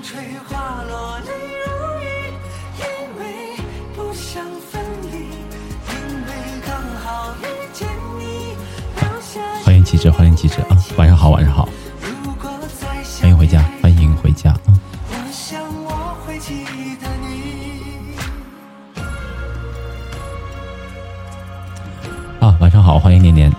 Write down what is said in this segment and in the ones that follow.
风吹花落泪如雨，因为不想分离，因为刚好遇见你，留下。欢迎机智，欢迎机智啊！晚上好，晚上好，如果再欢迎回家，欢迎回家啊！我想我会记得你。啊，晚上好，欢迎年年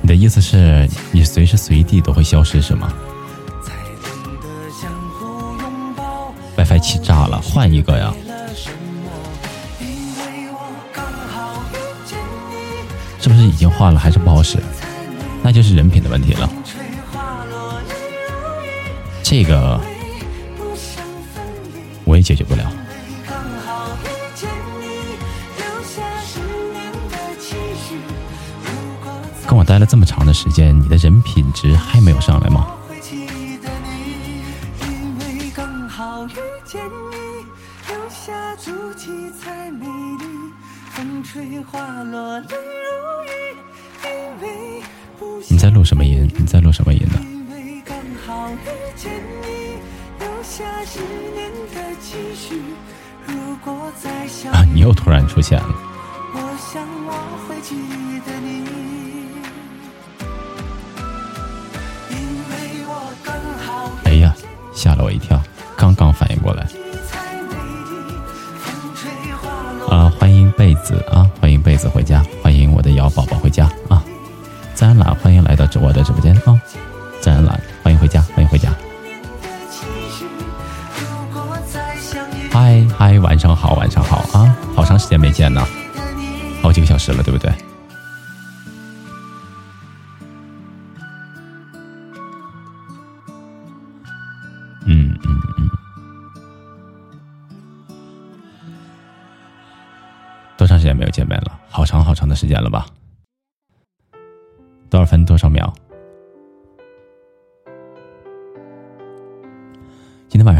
你的意思是你随时随地都会消失是吗。？WiFi 气炸了，换一个呀！是不是已经换了还是不好使？那就是人品的问题了。这个。我也解决不了。待了这么长的时间，你的人品值还没有上来吗？我会记得你，因为刚好遇见你，留下足迹才美丽。风吹花落泪如雨，因为在录什么音？你在录什么音呢？因为刚好遇见你，留下十年的期许。如果再你又突然出现了。我想我会记得你，吓了我一跳，刚刚反应过来。啊，欢迎贝子啊，欢迎贝子回家，欢迎我的瑶宝宝回家啊！自然懒，欢迎来到我的直播间啊！自然懒，欢迎回家，欢迎回家。嗨嗨，晚上好，晚上好啊！好长时间没见呢，好几个小时了，对不对？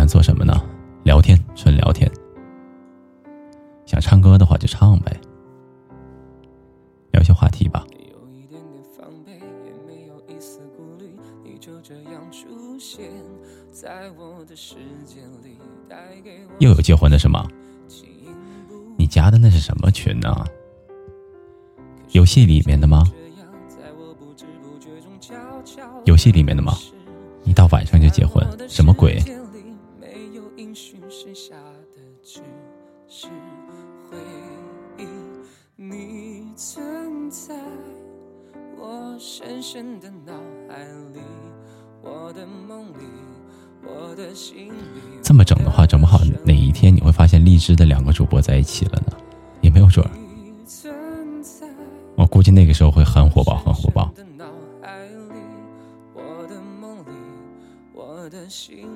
做什么呢？聊天，纯聊天。想唱歌的话就唱呗，聊些话题吧。有一点点防备，也没有一丝顾虑，你就这样出现在我的世界里，带给我又有结婚的是吗？你加的那是什么群呢、游戏里面的吗？游戏里面的吗？你到晚上就结婚，什么鬼？深深的脑海里，我的梦里，我的心里。这么整的话，整不好哪一天你会发现荔枝的两个主播在一起了呢？也没有准儿。我估计那个时候会很火爆，很火爆。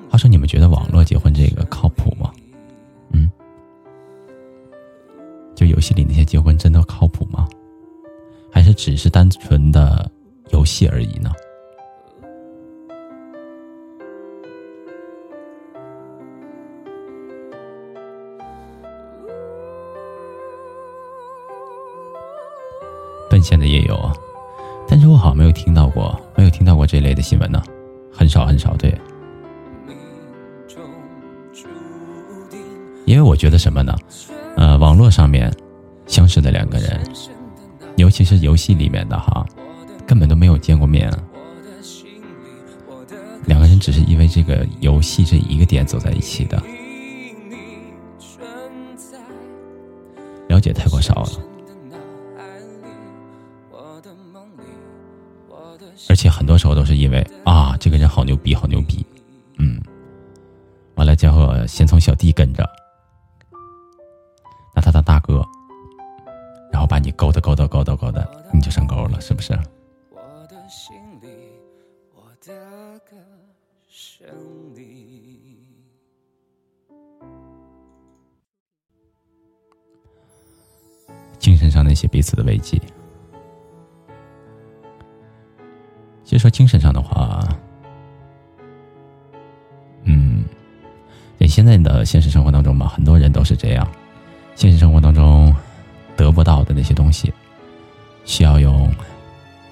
话说，你们觉得网络结婚这个靠谱吗？嗯，就游戏里那些结婚真的靠谱吗？还是只是单纯的游戏而已呢？奔现的也有啊，但是我好像没有听到过，没有听到过这类的新闻呢，很少很少。对，因为我觉得什么呢？呃，网络上面相识的两个人，尤其是游戏里面的哈，根本都没有见过面，我的心里，我的两个人只是因为这个游戏这一个点走在一起的，了解太过少了。而且很多时候都是因为啊，这个人好牛逼，好牛逼，嗯，完了之后先从小弟跟着，那他当大哥，然后把你勾搭勾搭勾搭勾搭，你就上钩了，是不是？的歌声里。精神上那些彼此的慰藉。其实说精神上的话，嗯，在现在的现实生活当中嘛，很多人都是这样。现实生活当中得不到的那些东西，需要用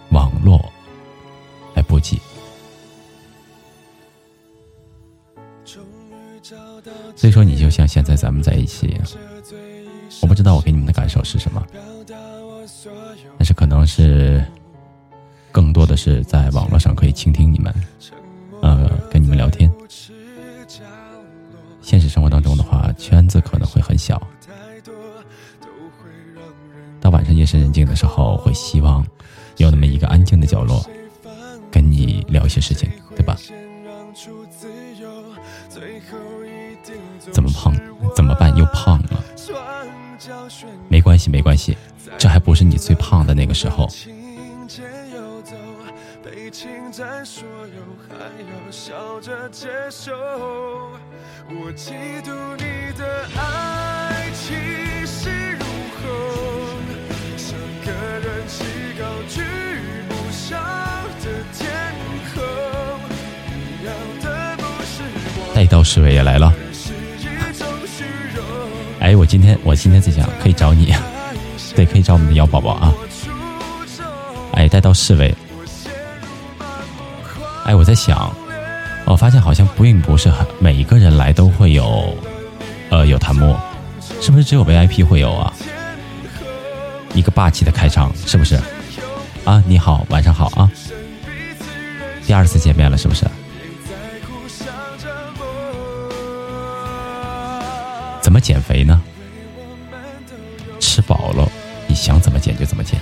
网络所以说，你就像现在咱们在一起，我不知道我给你们的感受是什么，但是可能是更多的是在网络上可以倾听你们，呃，跟你们聊天。现实生活当中的话，圈子可能会很小。到晚上夜深人静的时候，会希望有那么一个安静的角落，跟你聊一些事情，对吧？怎么胖？怎么办？又胖了？没关系，没关系，这还不是你最胖的那个时候。带刀侍卫也来了。哎，我今天我今天在想，可以找你，对，可以找我们的姚宝宝啊。哎，带刀侍卫。哎，我在想，我发现好像并不是很每一个人来都会有，呃，有弹幕，是不是只有 VIP 会有啊？一个霸气的开场，是不是？啊，你好，晚上好啊。第二次见面了，是不是？怎么减肥呢？吃饱了，你想怎么减就怎么减。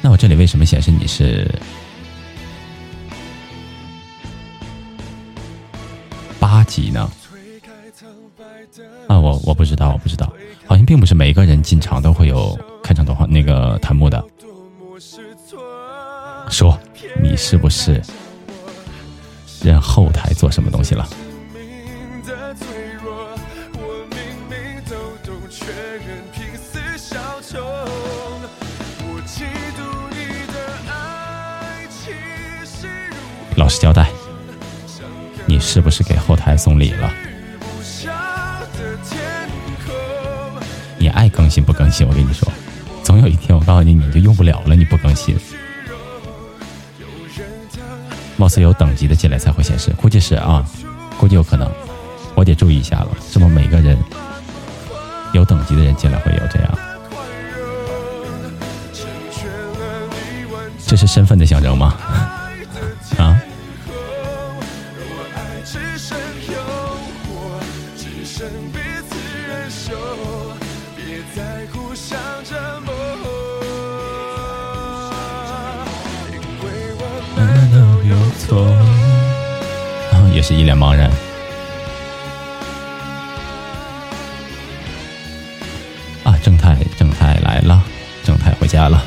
那我这里为什么显示你是八级呢？啊，我我不知道，我不知道，好像并不是每一个人进场都会有开场的话那个弹幕的。说，你是不是？任后台做什么东西了？老实交代，你是不是给后台送礼了？你爱更新不更新？我跟你说，总有一天我告诉你，你就用不了了。你不更新。貌似有等级的进来才会显示，估计是啊，估计有可能，我得注意一下了。是不每个人有等级的人进来会有这样？这是身份的象征吗？是一脸茫然。啊，正太，正太来了，正太回家了。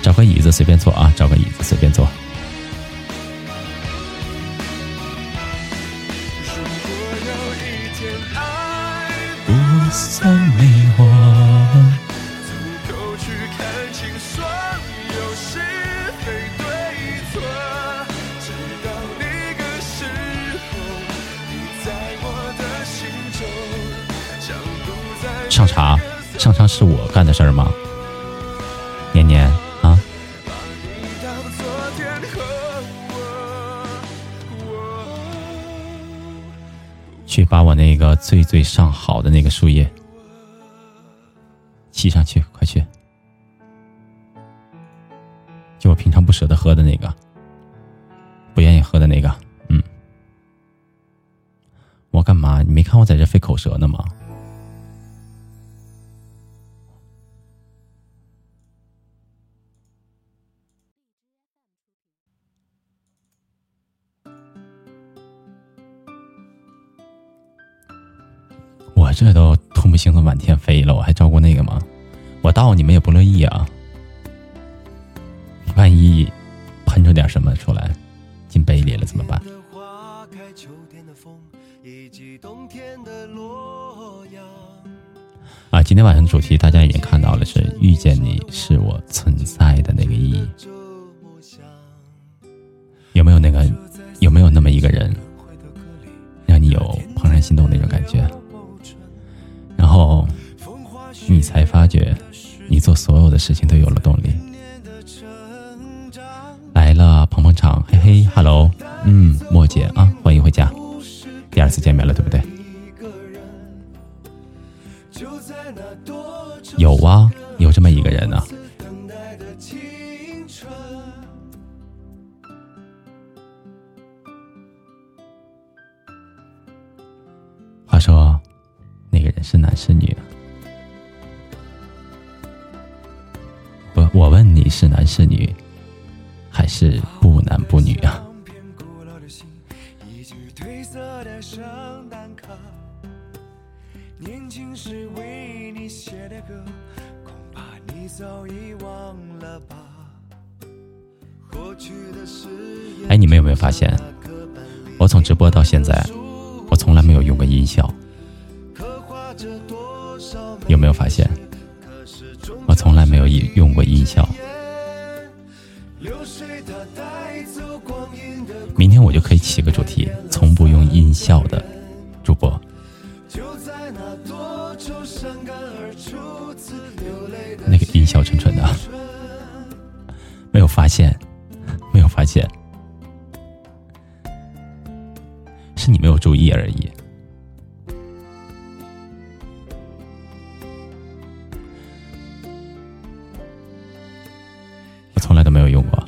找个椅子随便坐啊，找个椅子随便坐。上好的那个树叶沏上去，快去！就我平常不舍得喝的那个，不愿意喝的那个，嗯，我干嘛？你。没看我在这费口舌呢吗？这都唾沫星子满天飞了，我还照顾那个吗？我倒你们也不乐意啊！万一喷出点什么出来，进杯里了怎么办？啊，今天晚上的主题大家已经看到了，是遇见你是我存在的那个意义。有没有那个？有没有那么一个人，让你有怦然心动那种感觉？然后你才发觉，你做所有的事情都有了动力。来了，捧捧场，嘿嘿，hello，嗯，莫姐啊，欢迎回家，第二次见面了，对不对？有啊，有这么一个人呢。是男是女？不，我问你是男是女，还是不男不女啊？哎，你们有没有发现，我从直播到现在，我从来没有用过音效。有没有发现，我从来没有用过音效？明天我就可以起个主题，从不用音效的主播。那个音效纯纯的，没有发现，没有发现，是你没有注意而已。用过。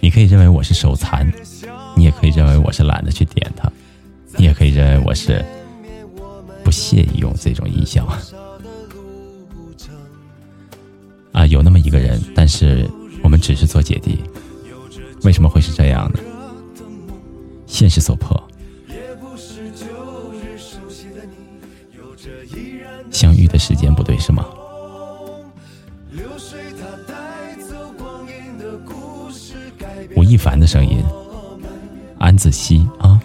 你可以认为我是手残，你也可以认为我是懒得去点它，你也可以认为我是不屑于用这种音效。啊，有那么一个人，但是我们只是做姐弟，为什么会是这样呢？现实所迫，相遇的时间不对，是吗？流水吴亦凡的声音，安子熙啊，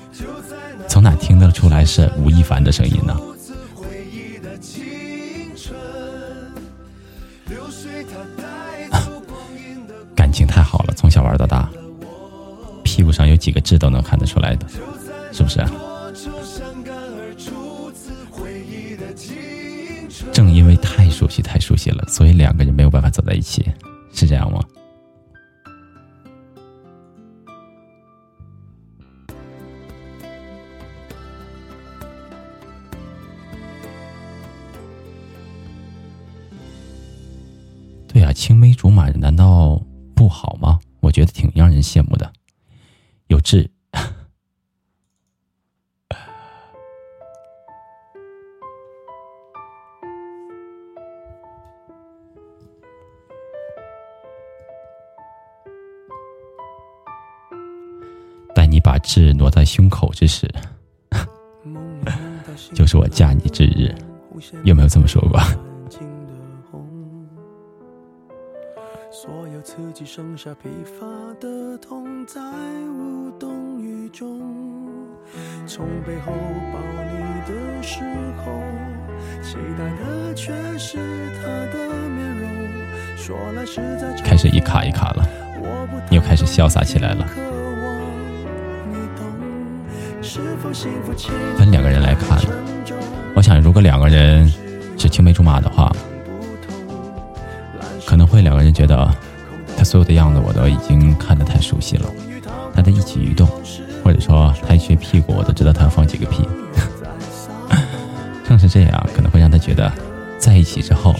从哪听得出来是吴亦凡的声音呢？感情太好了，从小玩到大，屁股上有几个痣都能看得出来的，是不是？正因为太熟悉，太熟悉了，所以两个人没有办法走在一起，是这样吗？青梅竹马难道不好吗？我觉得挺让人羡慕的，有志。待你把痣挪在胸口之时，就是我嫁你之日。有没有这么说过？自己剩下疲乏的痛，在无动于衷。从背后抱你的时候，期待的却是他的面容。说来实在开始一卡一卡了，你又开始潇洒起来了。分两个人来看，我想如果两个人是青梅竹马的话，觉得。他所有的样子我都已经看得太熟悉了，他的一举一动，或者说他一撅屁股，我都知道他要放几个屁。正是这样，可能会让他觉得，在一起之后，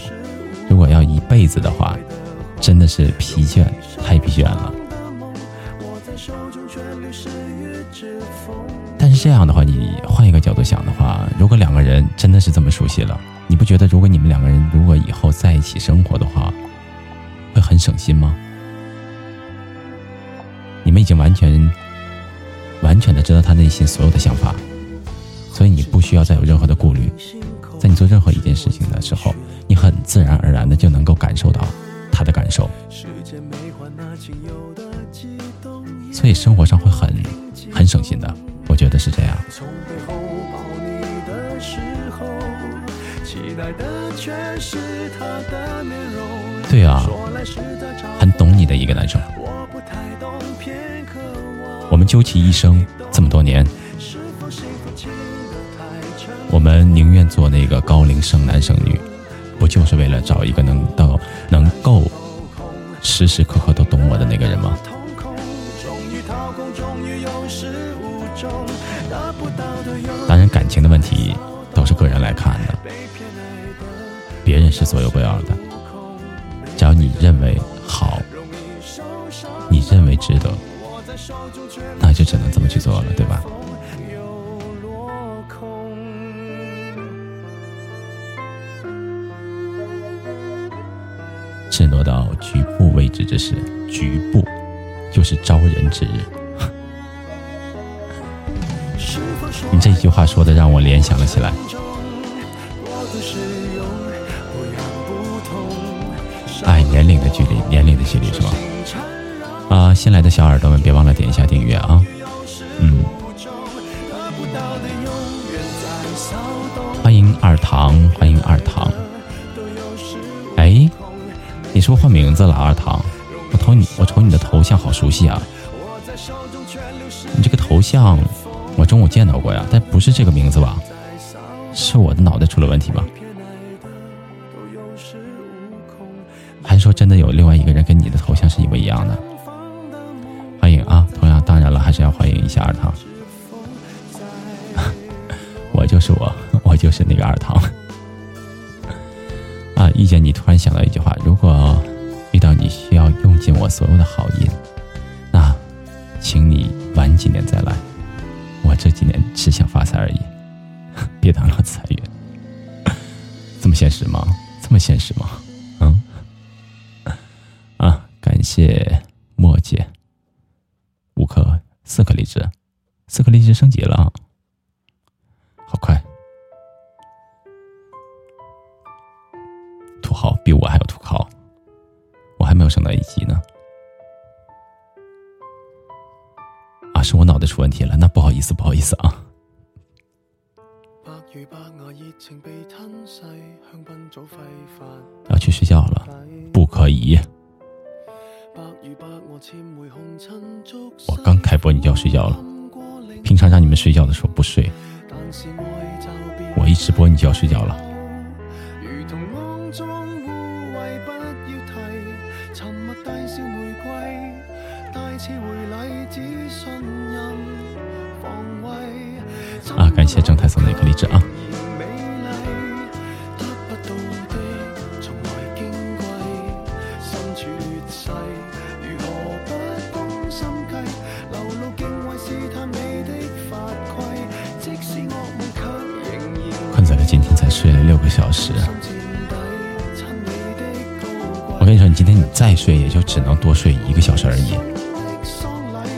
如果要一辈子的话，真的是疲倦，太疲倦了。但是这样的话，你换一个角度想的话，如果两个人真的是这么熟悉了，你不觉得如果你们两个人如果以后在一起生活的话，省心吗？你们已经完全、完全的知道他内心所有的想法，所以你不需要再有任何的顾虑。在你做任何一件事情的时候，你很自然而然的就能够感受到他的感受，所以生活上会很、很省心的。我觉得是这样。对啊，很懂你的一个男生。我们究其一生这么多年，我们宁愿做那个高龄剩男剩女，不就是为了找一个能到能够时时刻刻都懂我的那个人吗？当然，感情的问题都是个人来看的，别人是左右不了的。认为好，你认为值得，那就只能这么去做了，对吧？赤裸到局部位置之时，局部就是招人之日。你这句话说的让我联想了起来。年龄的距离，年龄的距离是吧？啊，新来的小耳朵们别忘了点一下订阅啊！嗯，欢迎二堂，欢迎二堂。哎，你是不是换名字了，二堂？我瞅你，我瞅你的头像好熟悉啊！你这个头像。我中午见到过呀，但不是这个名字吧？是我的脑袋出了问题吗？说真的有另外一个人跟你的头像是一模一样的？欢迎啊！同样，当然了，还是要欢迎一下二堂。我就是我，我就是那个二堂。啊，遇见你突然想到一句话：如果遇到你需要用尽我所有的好意，那请你晚几年再来。我这几年只想发财而已，别当了财源，这么现实吗？这么现实吗？谢墨姐，五颗四颗荔枝，四颗荔枝升级了，好快！土豪比我还要土豪，我还没有升到一级呢。啊是我脑袋出问题了，那不好意思，不好意思啊。要去睡觉了，不可以。我刚开播你就要睡觉了，平常让你们睡觉的时候不睡，我一直播你就要睡觉了。啊！感谢正太送的一颗荔枝啊！个小时。我跟你说，你今天你再睡，也就只能多睡一个小时而已。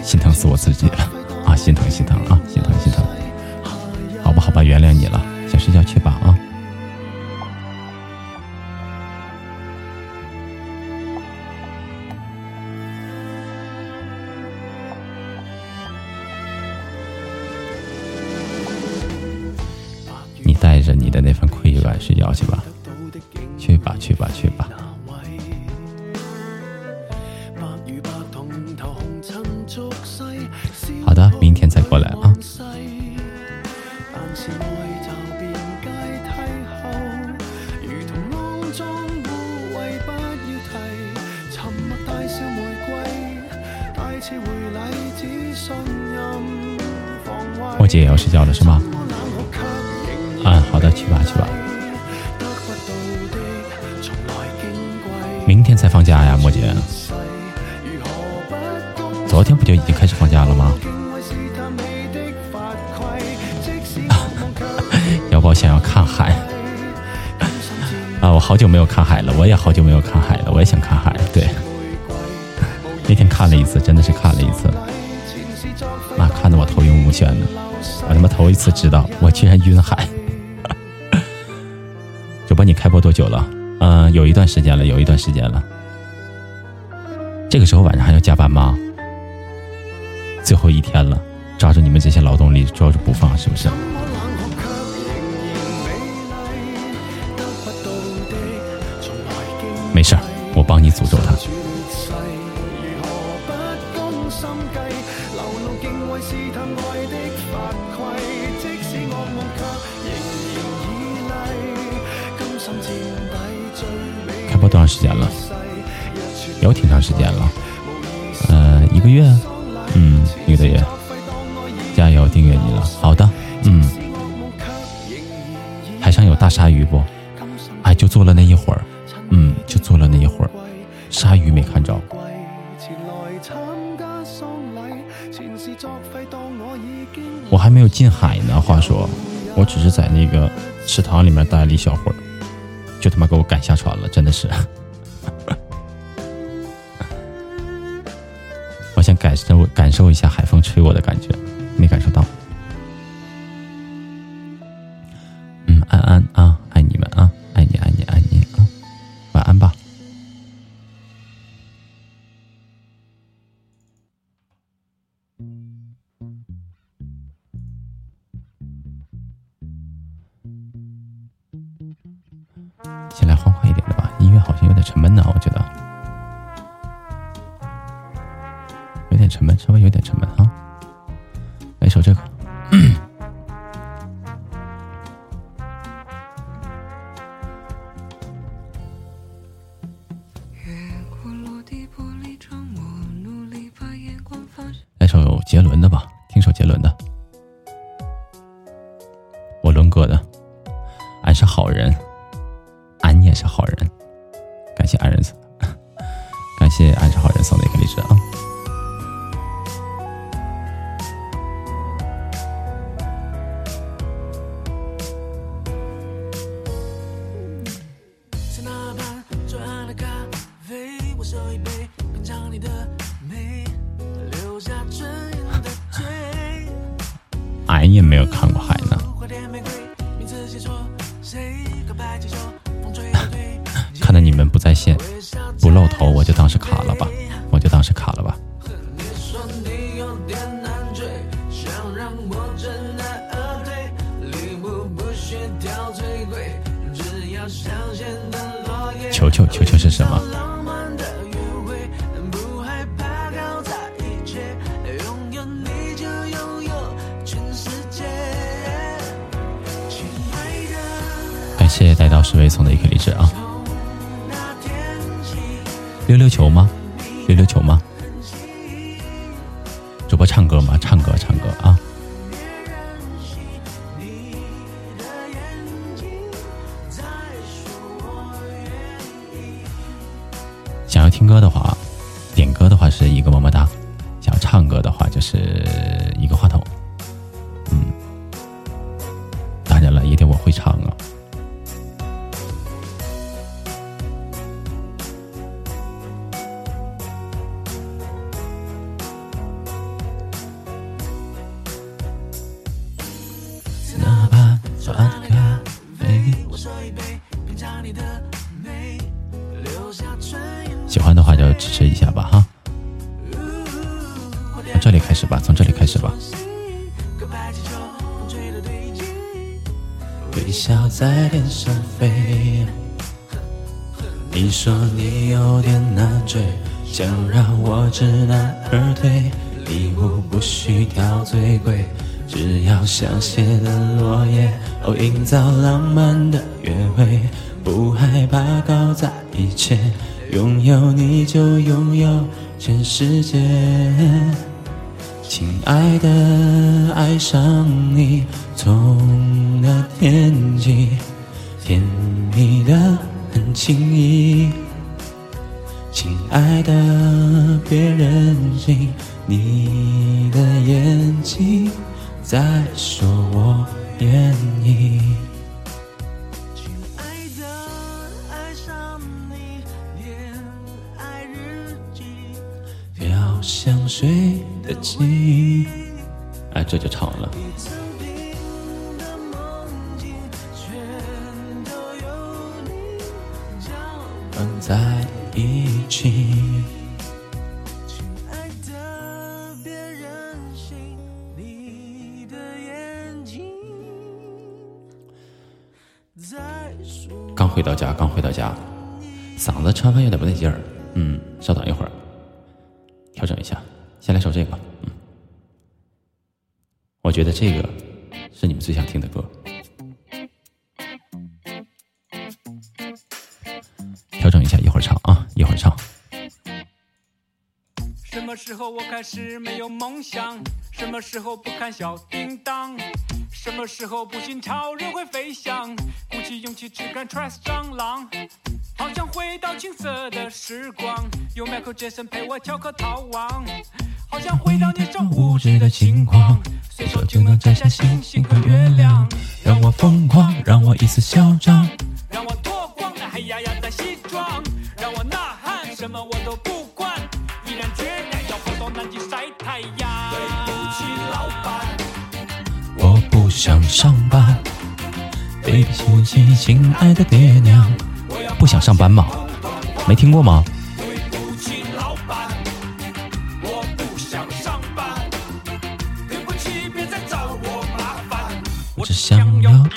心疼死我自己了啊！心疼心疼啊！心疼心疼。好吧，好吧，原谅你了，先睡觉去吧啊！我他妈头一次知道我居然晕海。主播，你开播多久了？嗯，有一段时间了，有一段时间了。这个时候晚上还要加班吗？最后一天了，抓住你们这些劳动力，抓住不放，是不是？没事儿，我帮你诅咒他。时间了？有挺长时间了，呃，一个月，嗯，一个多月。加油，订阅你了。好的，嗯。海上有大鲨鱼不？哎，就坐了那一会儿。嗯，就坐了那一会儿，鲨鱼没看着。我还没有进海呢。话说，我只是在那个池塘里面待了一小会儿，就他妈给我赶下船了，真的是。想感受感受一下海风吹我的感觉，没感受到。嗯，安安啊，爱你们啊，爱你爱你爱你啊。晚安吧。先来欢快一点的吧，音乐好像有点沉闷呢，沉闷，稍微有点沉闷。谢谢带到侍卫送的一颗荔枝啊！溜溜球吗？溜溜球吗？主播唱歌吗？唱歌，唱歌啊！想要听歌的话，凋谢的落叶，哦，营造浪漫的约会，不害怕搞砸一切。拥有你就拥有全世界，亲爱的，爱上我觉得这个是你们最想听的歌。调整一下，一会儿唱啊，一会儿唱。什么时候我开始没有梦想？什么时候不看小叮当？什么时候不信超人会飞翔？鼓起勇气只敢 trust 蟑螂。好想回到青涩的时光，有 Michael Jackson 陪我跳课逃亡。好想回到年少无知的轻狂，随手就能摘下星星和月亮。让我疯狂，让我一丝嚣张。让我脱光那黑压压的西装，让我呐喊，什么我都不管，毅然决然要跑到南极晒太阳。对不起，老板。我不想上班，对不起，亲爱的爹娘。不想上班吗？没听过吗？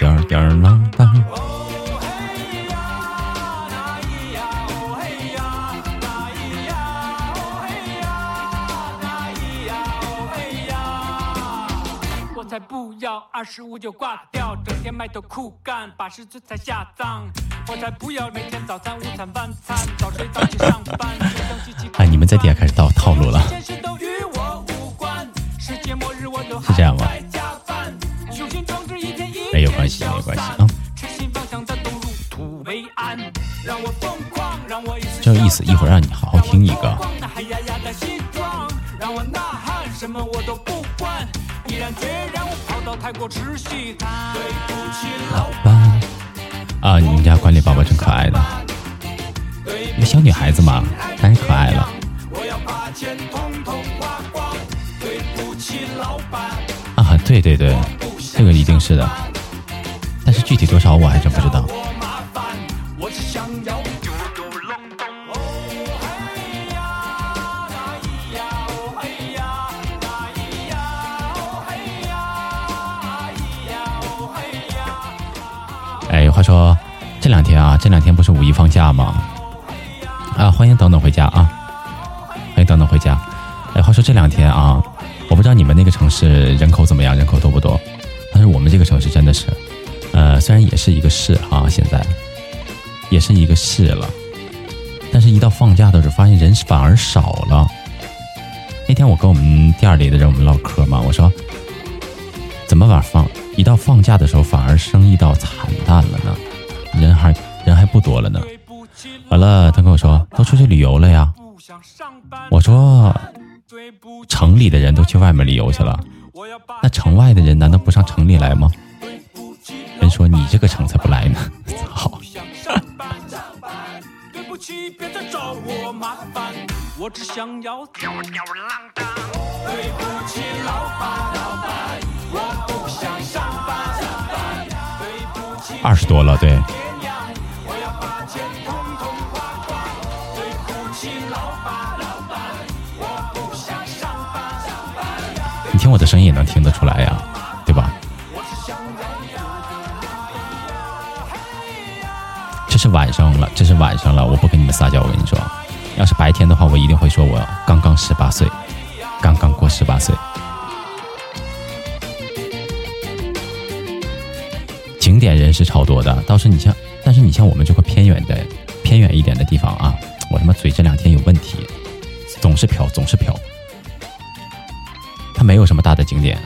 点儿点儿浪荡。哦嘿呀，那咿呀，哦嘿呀，那咿呀，哦嘿呀，那咿呀，哦嘿呀。我才不要二十五就挂掉，整天埋头苦干，八十岁才下葬。我才不要每天早餐、午餐、晚餐，早睡早起上班。哎，你们在底下开始套套路了。是这样吗有关系，没关系啊。痴心妄想的东入土为安，让我疯狂，让我一丝这有意思，一会儿让你好好听一个。啊，你们家管理宝宝真可爱的，一个小女孩子嘛，当然可爱了啊！对对对，这个一定是的，但是具体多少我还真不知道。哎，话说这两天啊，这两天不是五一放假吗？啊，欢迎等等回家啊，欢迎等等回家。哎，话说这两天啊，我不知道你们那个城市人口怎么样，人口多不多？但是我们这个城市真的是，呃，虽然也是一个市啊，现在也是一个市了，但是一到放假的时候，发现人反而少了。那天我跟我们店里的人我们唠嗑嘛，我说怎么晚放一到放假的时候，反而生意到惨淡了呢？人还人还不多了呢。完了，他跟我说都出去旅游了呀。我说，城里的人都去外面旅游去了，那城外的人难道不上城里来吗？说你这个城才不来呢。操！不想上班，上班。对不起，别再找我麻烦，我只想要吊吊郎当。对不起，老板，老板，我不想上班，上班。对不起，二十多了，对，我要把钱统统花光。对不起，老板，老板，我不想上班，上班。你听我的声音也能听得出来呀，对这是晚上了，我不跟你们撒娇，我跟你说，要是白天的话，我一定会说我刚刚十八岁，刚刚过十八岁。景点人是超多的，倒是你像，但是你像我们这块偏远的、偏远一点的地方啊，我他妈嘴这两天有问题，总是飘，总是飘。它没有什么大的景点，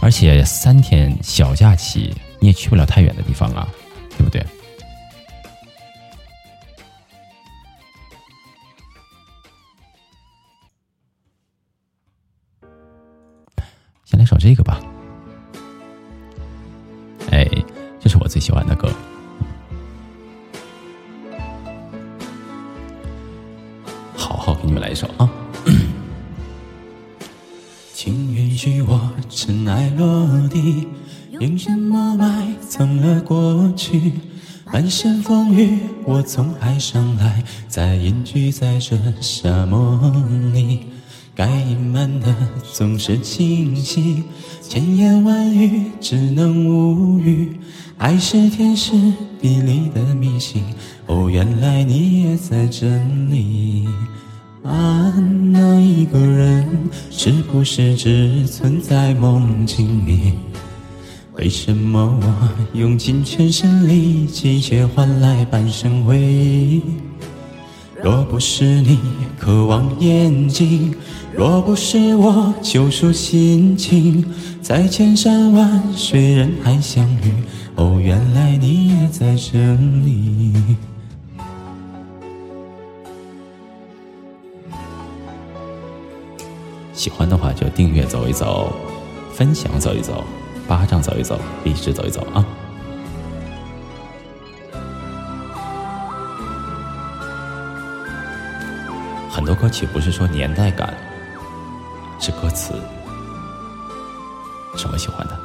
而且三天小假期你也去不了太远的地方啊，这个吧。哎，这是我最喜欢的歌。好好给你们来一首啊！请允许我尘埃落地，用什么埋葬了过去？满身风雨，我从海上来，再隐居在这沙漠里。该隐瞒的总是清晰，千言万语只能无语。爱是天时地利的迷信，哦，原来你也在这里。啊，那一个人是不是只存在梦境里？为什么我用尽全身力气，却换来半生回忆？若不是你渴望眼睛，若不是我救赎心情，在千山万水人海相遇，哦，原来你也在这里。喜欢的话就订阅走一走，分享走一走。巴掌走一走，励志走一走啊！很多歌曲不是说年代感，是歌词，是我喜欢的。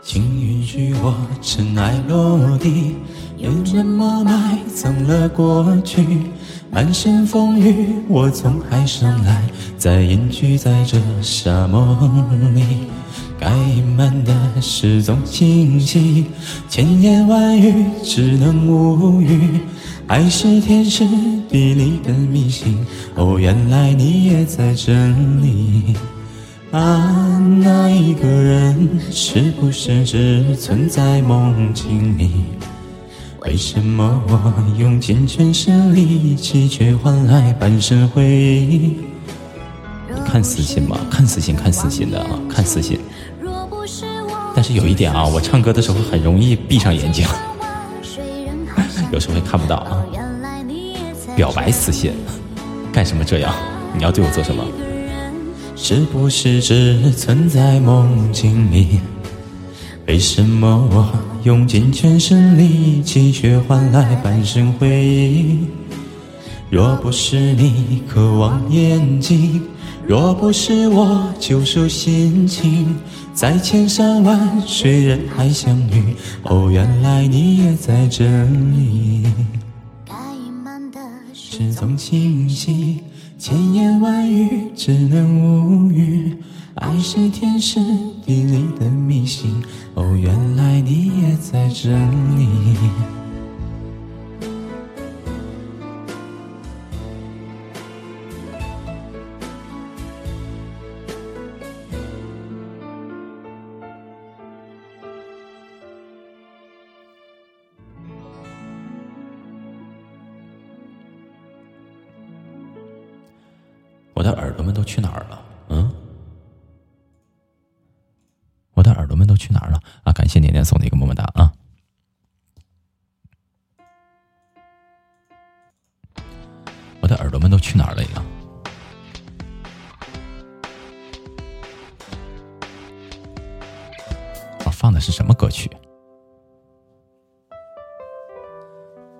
请允许我尘埃落地，用什么埋葬了过去？满身风雨，我从海上来，再隐居在这沙漠里。该隐瞒的事总清晰，千言万语只能无语。爱是天时地利的迷信，哦，原来你也在这里。啊，那一个人是不是只存在梦境里？为什么我用尽全身力气，却换来半生回忆？看私信吗？看私信，看私信的啊，看私信。但是有一点啊，我唱歌的时候很容易闭上眼睛，有时候会看不到啊。表白私信，干什么这样？你要对我做什么？是不是只存在梦境里？为什么我用尽全身力气，却换来半生回忆？若不是你渴望眼睛，若不是我救赎心情，在千山万水人海相遇，哦，原来你也在这里。该隐瞒的事总清晰，千言万语只能无语。爱是天时地利的迷信，哦，原来你也在这里。们都去哪儿了？嗯？我的耳朵们都去哪儿了啊！感谢年年送的一个么么哒啊！我的耳朵们都去哪儿了呀？我放的是什么歌曲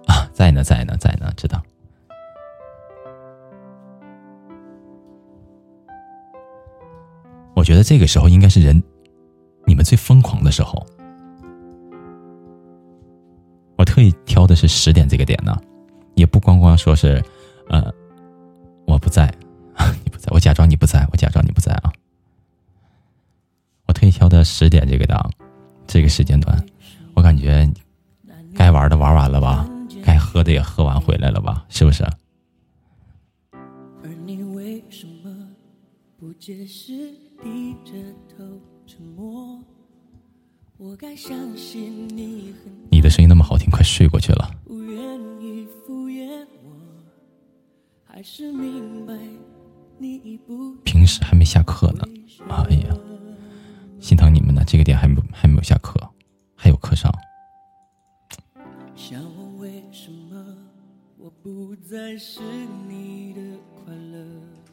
啊？在呢，在呢，在呢，知道。我觉得这个时候应该是人。你们最疯狂的时候，我特意挑的是十点这个点呢，也不光光说是，呃，我不在，你不在，我假装你不在，我假装你不在啊。我特意挑的十点这个档，这个时间段，我感觉该玩的玩完了吧，该喝的也喝完回来了吧，是不是？而你为什么不解释，低着头沉默？你的声音那么好听，快睡过去了。平时还没下课呢，哎呀，心疼你们呢。这个点还没还没有下课，还有课上。想问为什么我不再是你的那你们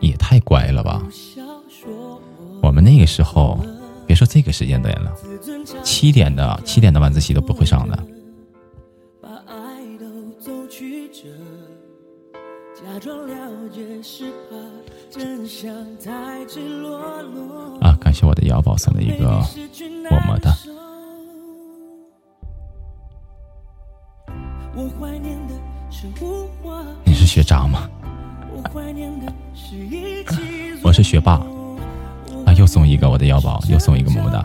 也太乖了吧？我们那个时候，别说这个时间点了，七点的七点的晚自习都不会上的。啊！感谢我的瑶宝送的一个么么哒。你是学渣吗？我是学霸。啊！又送一个我的腰包，又送一个么么哒。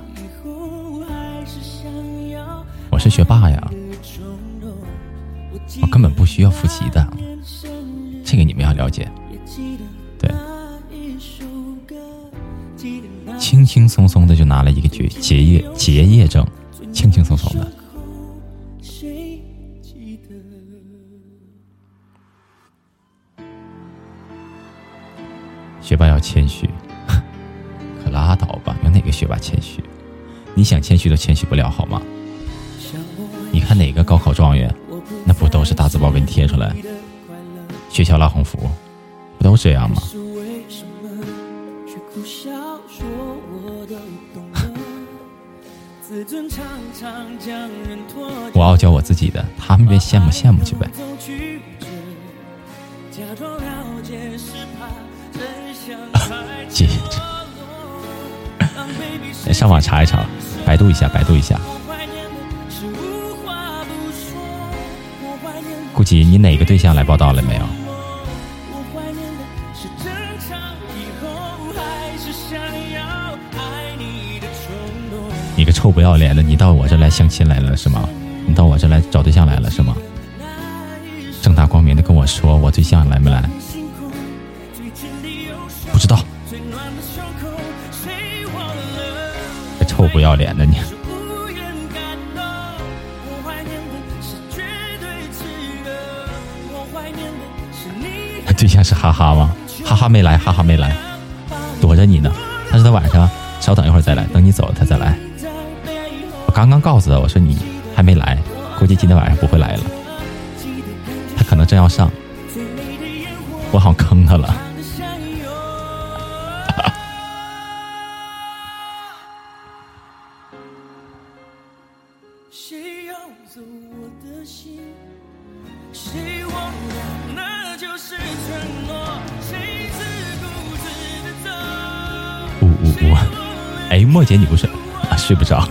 我是学霸呀，我根本不需要复习的，这个你们要了解。对，轻轻松松的就拿了一个结结业结业证，轻轻松松的。想谦虚都谦虚不了，好吗？你看哪个高考状元，那不都是大字报给你贴出来？学校拉横幅，不都这样吗？我傲娇我自己的，他们别羡慕羡慕去呗。姐，上网查一查，百度一下，百度一下。估计你哪个对象来报道了没有？你个臭不要脸的，你到我这来相亲来了是吗？你到我这来找对象来了是吗？正大光明的跟我说，我对象来没来？不知道，臭不要脸的你！对象是哈哈吗？哈哈没来，哈哈没来，躲着你呢。他说他晚上稍等一会儿再来，等你走了他再来。我刚刚告诉他，我说你还没来，估计今天晚上不会来了。他可能正要上，我好像坑他了。莫姐，你不是啊？睡不着？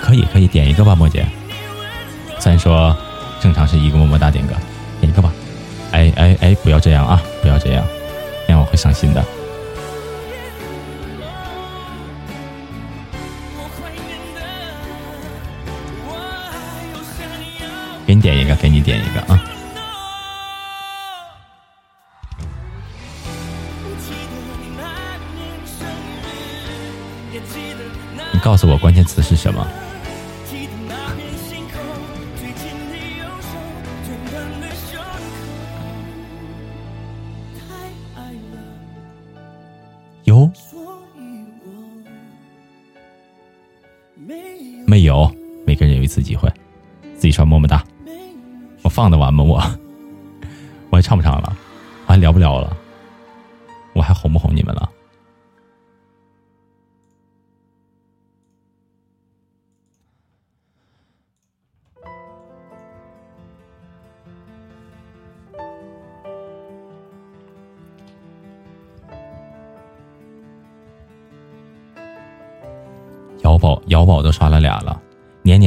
可以，可以点一个吧，莫姐。虽然说正常是一个么么哒点个，点一个吧。哎哎哎，不要这样啊！不要这样，那样我会伤心的。给你点一个，给你点一个啊。告诉我关键词是什么？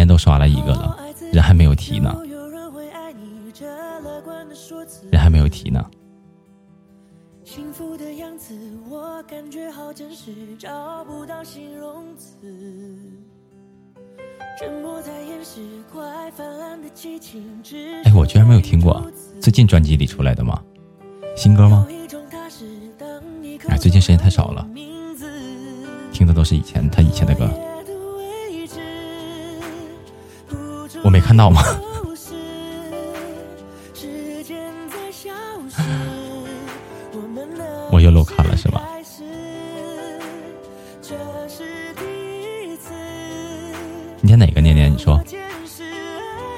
都刷了一个了，人还没有提呢，人还没有提呢。哎，我居然没有听过，最近专辑里出来的吗？新歌吗？哎，最近时间太少了，听的都是以前他以前的歌。看到吗？我又漏看了是吧？今天哪个念念？你说？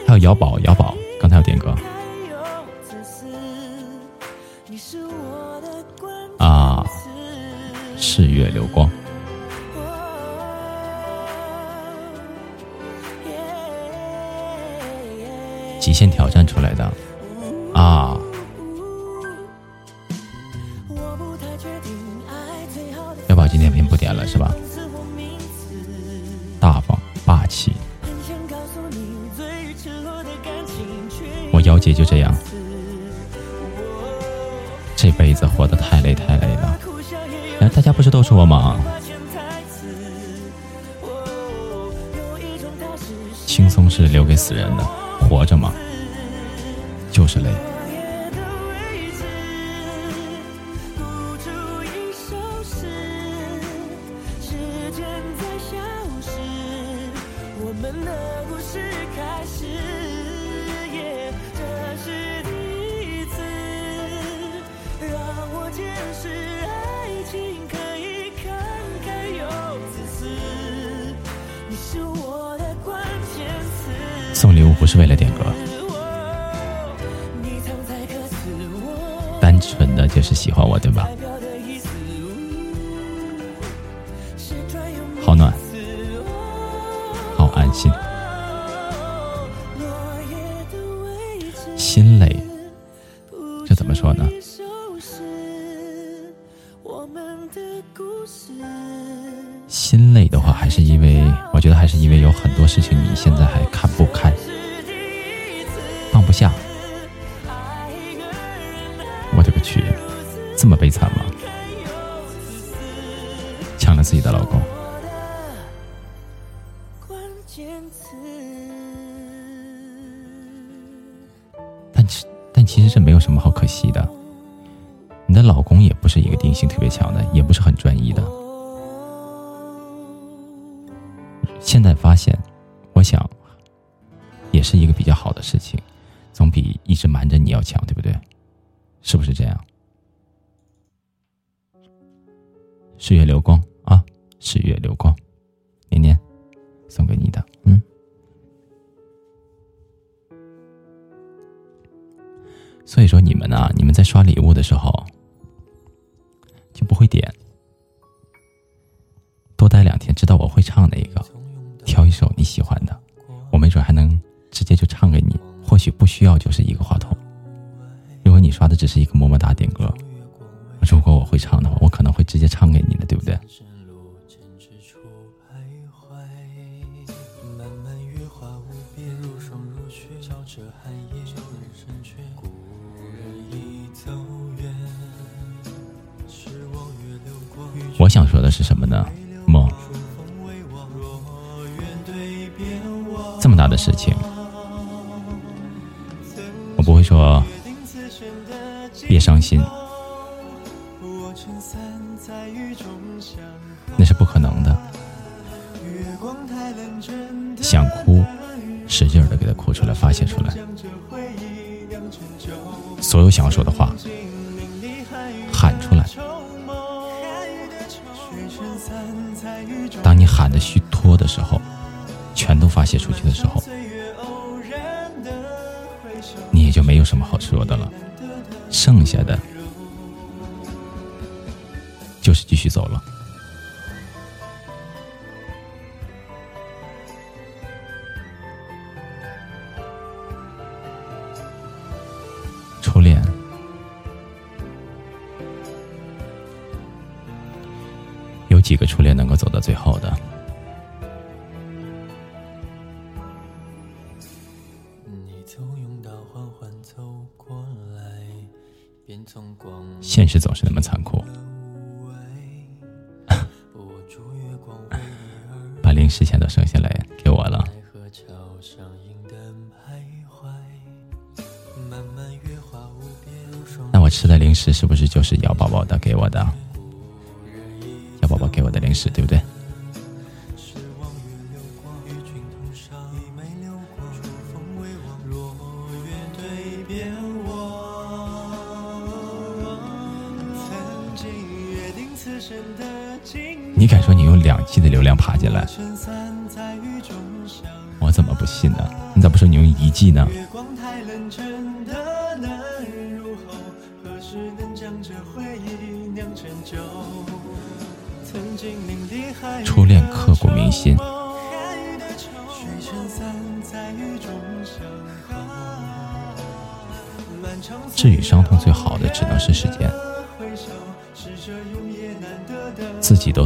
还有姚宝，姚宝刚才有点歌。啊，四月流光，极限挑战出来的啊。要宝今天先不点了是吧？大方霸气，我姚姐就这样。这辈子活得太累太累了，哎，大家不是都说吗？轻松是留给死人的，就是累。其实这没有什么好可惜的。你的老公也不是一个定性特别强的，也不是很专一的。现在发现，我想，也是一个比较好的事情，总比一直瞒着你要强，对不对？是不是这样？岁月流光啊，岁月流光，年年送给你的，所以说，你们呢？你们在刷礼物的时候，就不会点，多待两天，知道我会唱哪一个。挑一首你喜欢的，我没准还能直接就唱给你。或许不需要就是一个话筒。如果你刷的只是一个么么哒点歌，如果我会唱的话，我可能会直接唱给你的，对不对？想说的是什么呢？梦。这么大的事情，我不会说别伤心，那是不可能的。想哭，使劲的给他哭出来，发泄出来，所有想要说的话的虚脱的时候。全都发泄出去的时候，你也就没有什么好说的了。剩下的就是继续走了。初恋，有几个初恋能够走到最后的？现实总是那么残酷。把零食钱都省下来给我了。那我吃的零食是不是就是姚宝宝的给我的？姚宝宝给我的零食，对不对？两 G 的流量爬进来？我怎么不信呢？你咋不说你用遗迹呢？初恋刻骨铭心。治愈伤痛最好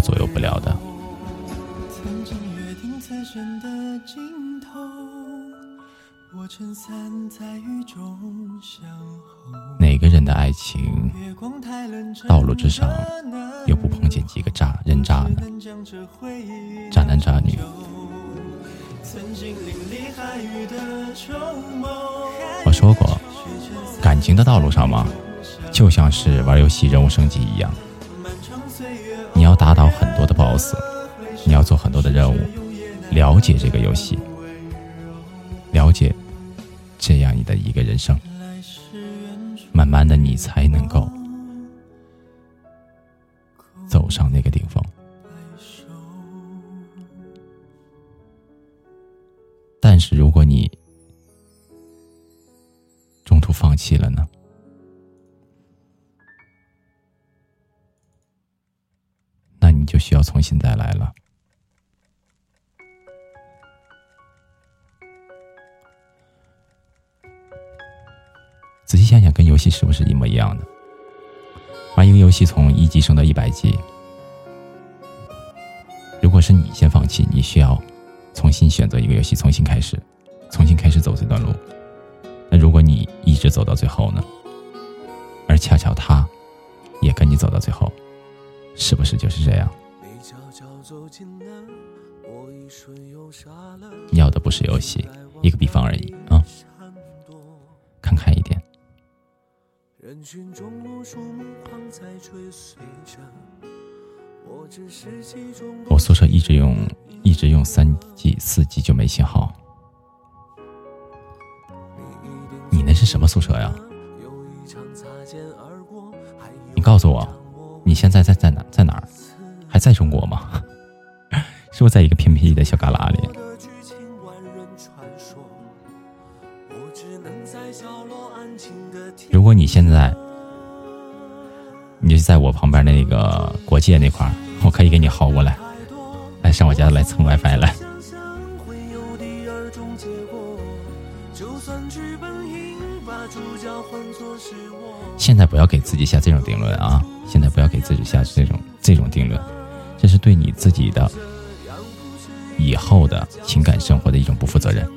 左右不了的。哪个人的爱情道路之上，又不碰见几个渣人渣呢？渣男渣女。我说过，感情的道路上嘛，就像是玩游戏人物升级一样，你要打倒很多的 BOSS，你要做很多的任务，了解这个游戏，了解这样你的一个人生，慢慢的你才能够走上那个顶峰。但是如果你中途放弃了呢？就需要重新再来了。仔细想想，跟游戏是不是一模一样的？把一个游戏从一级升到一百级，如果是你先放弃，你需要。重新选择一个游戏，重新开始，重新开始走这段路。那如果你一直走到最后呢？而恰巧他，也跟你走到最后，是不是就是这样？要的不是游戏，一个比方而已啊。看开一点。我宿舍一直用。一直用三 G、四 G 就没信号。你那是什么宿舍呀？你告诉我，你现在在在哪？在哪儿？还在中国吗？是不是在一个偏僻的小旮旯里？如果你现在，你就在我旁边那个国界那块儿，我可以给你薅过来。来上我家来蹭 WiFi 来。现在不要给自己下这种定论啊！现在不要给自己下这种这种定论，这是对你自己的以后的情感生活的一种不负责任。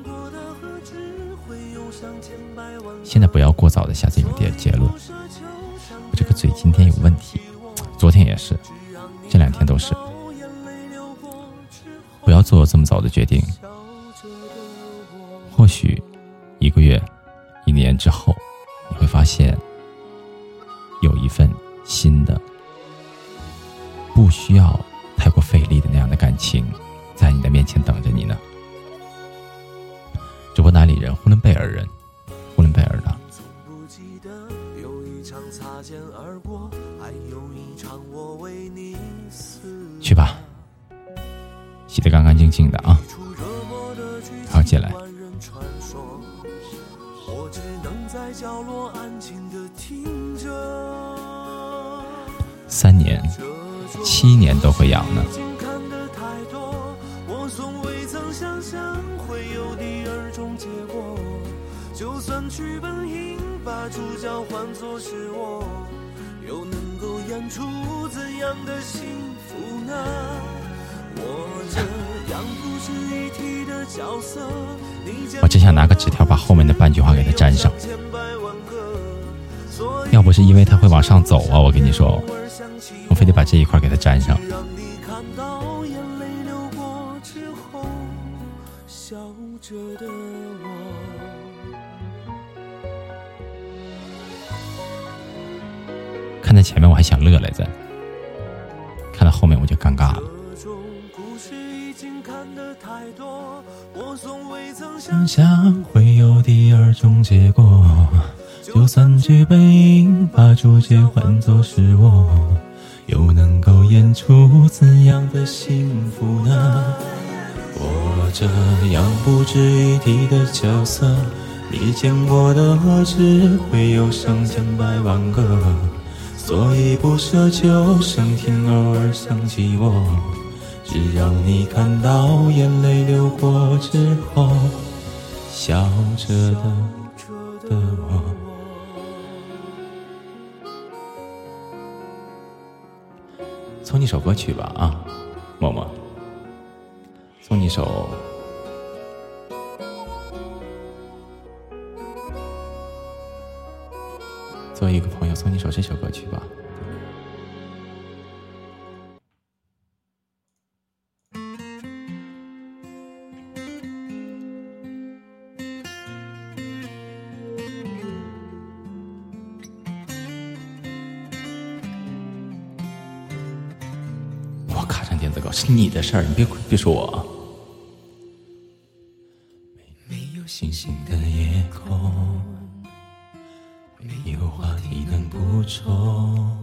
现在不要过早的下这种结结论。我这个嘴今天有问题，昨天也是，这两天都是。不要做这么早的决定。或许一个月、一年之后，你会发现有一份新的、不需要太过费力的那样的感情，在你的面前等着你呢。主播哪里人？呼伦贝尔人，呼伦贝尔的。去吧。洗得干干净净的啊！好，进来。我只能在角落安静的听着七年都会养呢。我只想拿个纸条把后面的半句话给他粘上。要不是因为他会往上走啊，我跟你说，我非得把这一块给他粘上。看在前面我还想乐来着，看到后面我就尴尬了。想会有第二种结果，就算剧本应把主角换作是我，又能够演出怎样的幸福呢？我这样不值一提的角色，你见过的何止会有上千百万个，所以不奢求上天偶尔想起我，只要你看到眼泪流过之后，笑着的一首歌曲吧啊，默默。送你一首，作为一个朋友，送你一首这首歌曲吧。你的事儿，你别别说我。没有星星的夜空，没有话题能补充。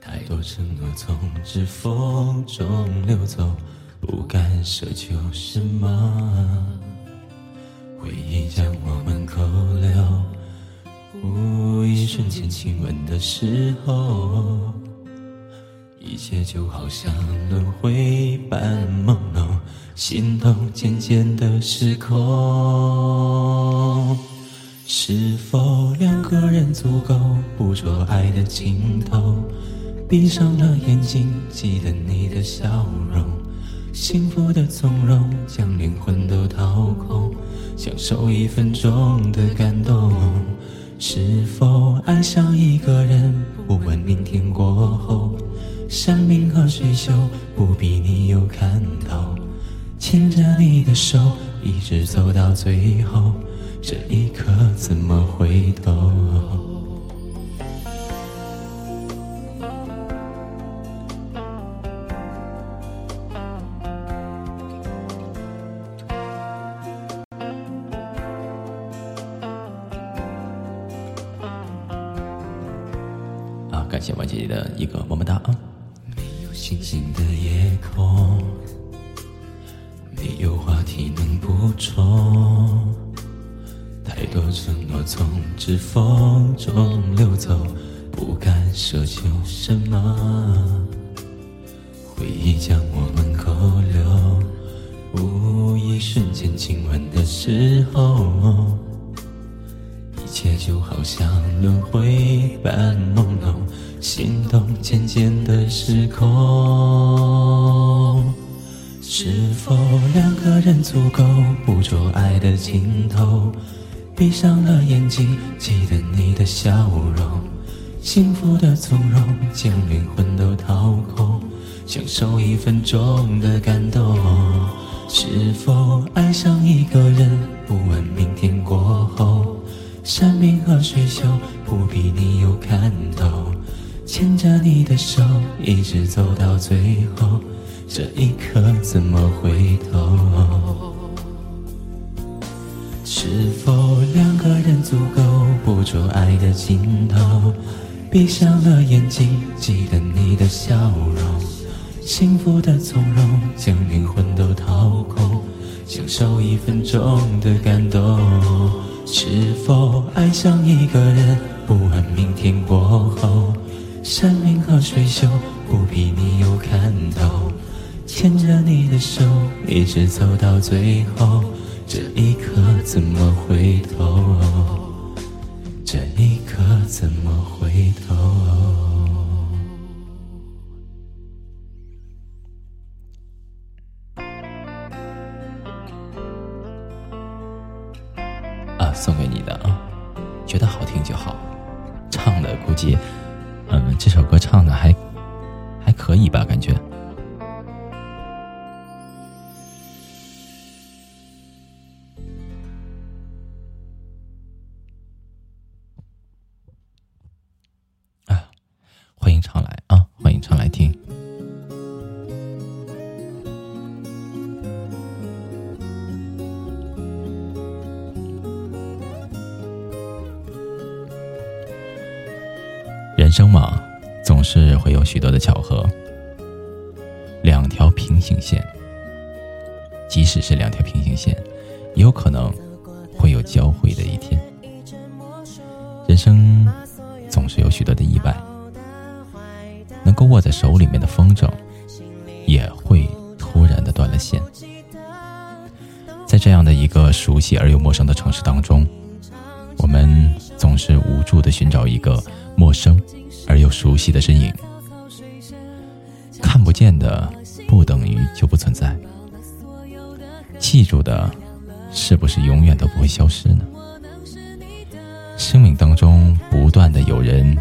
太多承诺从指缝中溜走，不敢奢求什么。回忆将我们扣留，无一瞬间亲吻的时候，一切就好像轮回般朦胧。心动渐渐的失控，是否两个人足够捕捉爱的尽头？闭上了眼睛，记得你的笑容，幸福的从容，将灵魂都掏空，享受一分钟的感动。是否爱上一个人，不问明天过后，山明和水秀，不必你有看到。牵着你的手，一直走到最后，这一刻怎么回头？啊，感谢王姐姐的一个么么哒啊！星星的夜空。没有话题能补充，太多承诺从指缝中流走，不敢奢求什么。回忆将我们扣留，无一瞬间亲吻的时候，一切就好像轮回般朦胧，心动渐渐的失控。是否两个人足够捕捉爱的尽头？闭上了眼睛，记得你的笑容，幸福的从容，将灵魂都掏空，享受一分钟的感动。是否爱上一个人，不问明天过后，山明和水秀，不必你有看透，牵着你的手，一直走到最后。这一刻怎么回头？是否两个人足够捕捉爱的尽头？闭上了眼睛，记得你的笑容，幸福的从容，将灵魂都掏空，享受一分钟的感动。是否爱上一个人，不问明天过后，山明和水秀，不比你有看头。牵着你的手，一直走到最后，这一刻怎么回头？这一刻怎么回熟悉而又陌生的城市当中，我们总是无助的寻找一个陌生而又熟悉的身影。看不见的不等于就不存在，记住的，是不是永远都不会消失呢？生命当中不断的有人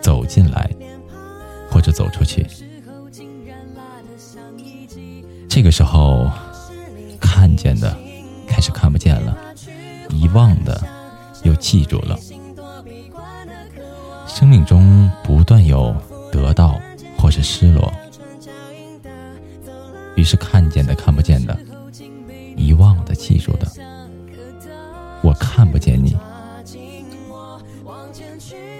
走进来，或者走出去，这个时候，看见的开始看不见了，遗忘的又记住了。生命中不断有得到。或是失落，于是看见的看不见的，遗忘的记住的，我看不见你，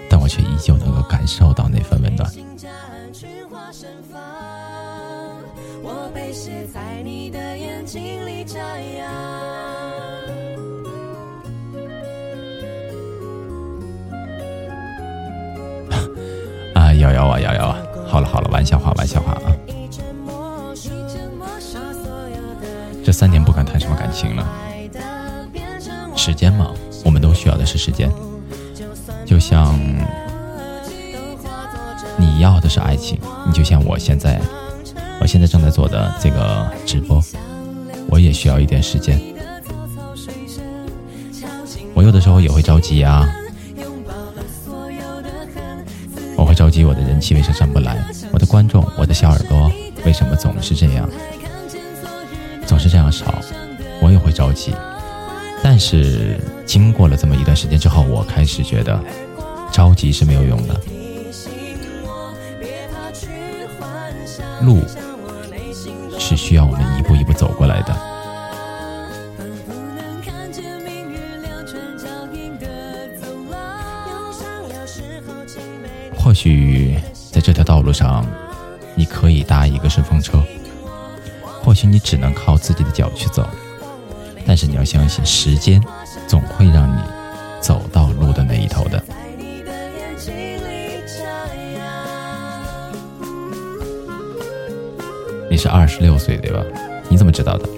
但我却依旧能够感受到那份温暖。我被写在你的眼睛里眨呀 啊，瑶瑶啊，瑶瑶啊！好了好了，玩笑话玩笑话啊！这三年不敢谈什么感情了，时间嘛，我们都需要的是时间。就像你要的是爱情，你就像我现在，我现在正在做的这个直播，我也需要一点时间。我有的时候也会着急啊。我会着急，我的人气为什么上不来？我的观众，我的小耳朵为什么总是这样，总是这样少？我也会着急，但是经过了这么一段时间之后，我开始觉得着急是没有用的。路是需要我们一步一步走过来的。或许在这条道路上，你可以搭一个顺风车；或许你只能靠自己的脚去走。但是你要相信，时间总会让你走到路的那一头的。是二十六岁对吧？你怎么知道的？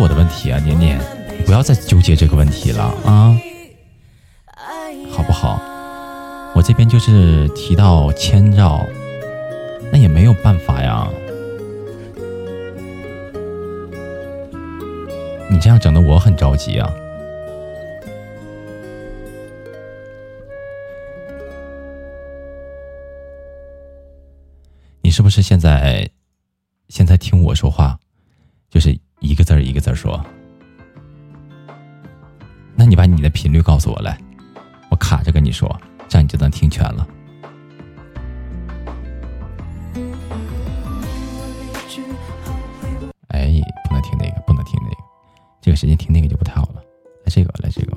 我的问题啊，年年，你不要再纠结这个问题了啊，好不好？我这边就是提到千兆，那也没有办法呀。你这样整的我很着急啊。你是不是现在现在听我说话，就是一个字儿一个字儿说？那你把你的频率告诉我来，我卡着跟你说，这样你就能听全了。哎，不能听那个，不能听那个，这个时间听那个就不太好了。来这个，来这个。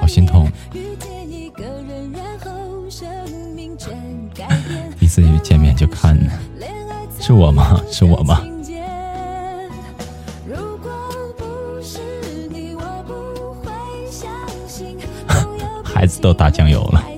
好心痛。第 一次一见面就看，是我吗？是我吗？孩子都打酱油了。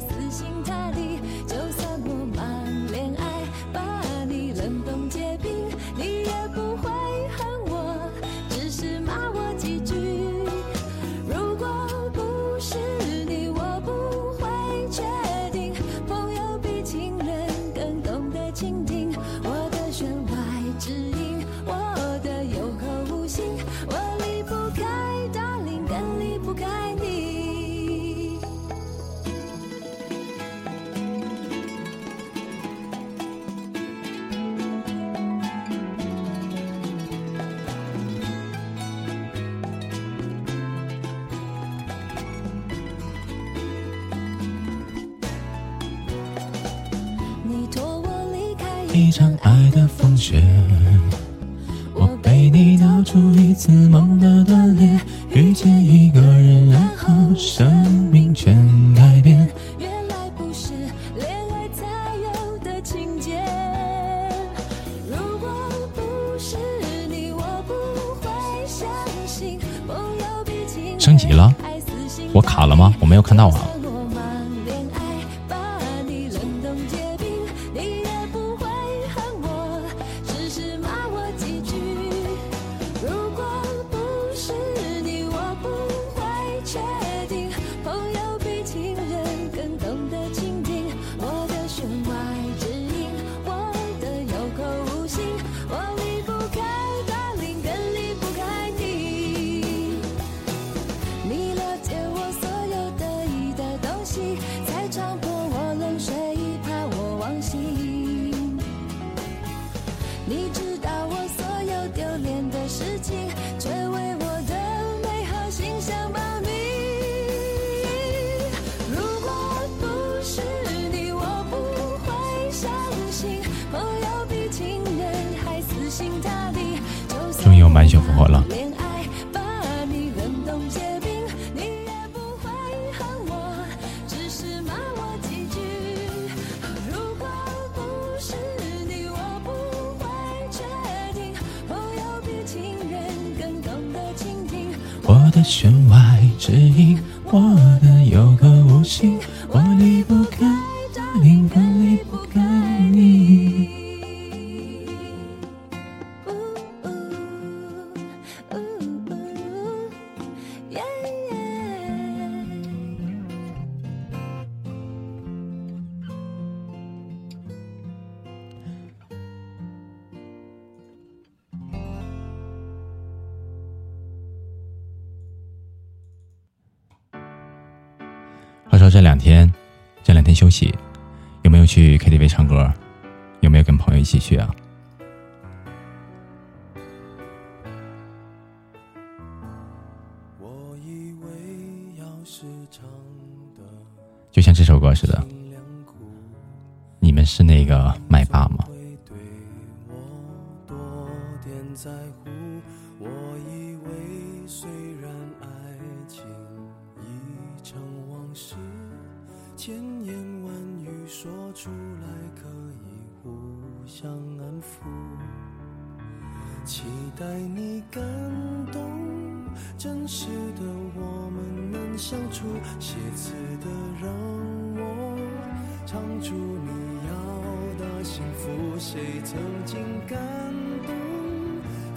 一场爱的风雪，我被你道出一次梦的断裂，遇见一个人，然后生命全改变。原来不是恋爱才有的情节。如果不是你，我不会相信朋友比情升级了？我卡了吗？我没有看到啊。在乎我以为虽然爱情已成往事千言万语说出来可以互相安抚。期待你感动真实的我们难相处写词的让我唱出你要的幸福。谁曾经感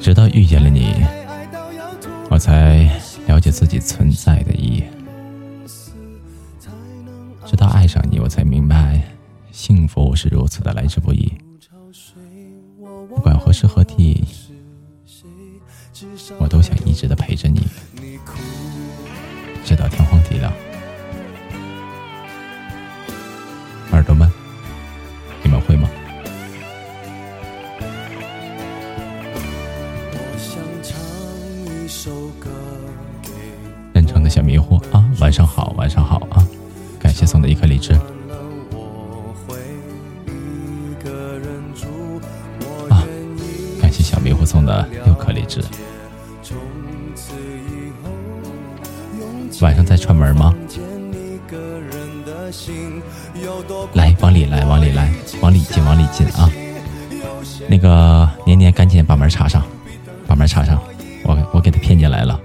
直到遇见了你，我才了解自己存在的意义。直到爱上你，我才明白幸福是如此的来之不易。不管何时何地，我都想一直的陪着你，直到天荒地老。串门吗？来，往里来，往里来，往里进，往里进啊！那个年年，赶紧把门插上，把门插上，我我给他骗进来了。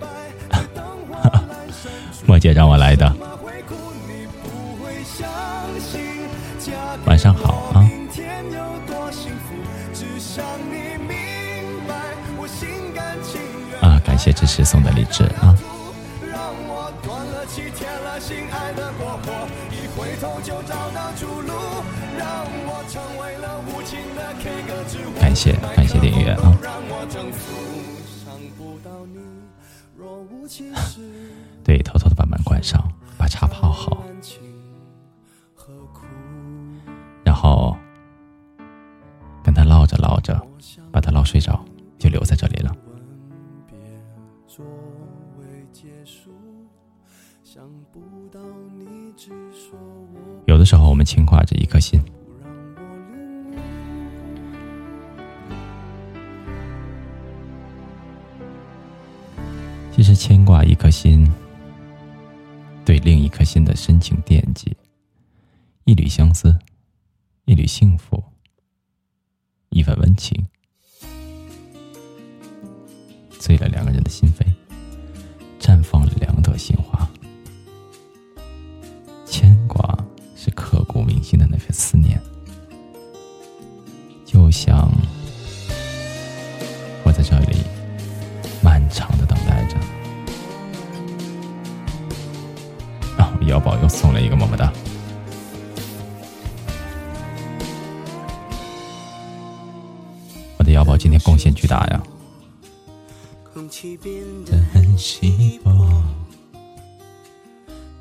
莫姐让我来的。晚上好啊！啊，感谢支持送的荔枝啊！谢感谢订阅啊！对，偷偷的把门关上，把茶泡好，然后跟他唠着唠着，把他唠睡着，就留在这里了。有的时候，我们牵挂着一颗心，其实牵挂一颗心，对另一颗心的深情惦记，一缕相思，一缕幸福，一份温情，醉了两个人的心扉，绽放了两朵鲜花，瑶宝又送了一个么么哒！我的瑶宝今天贡献巨大呀！空气变得很稀薄，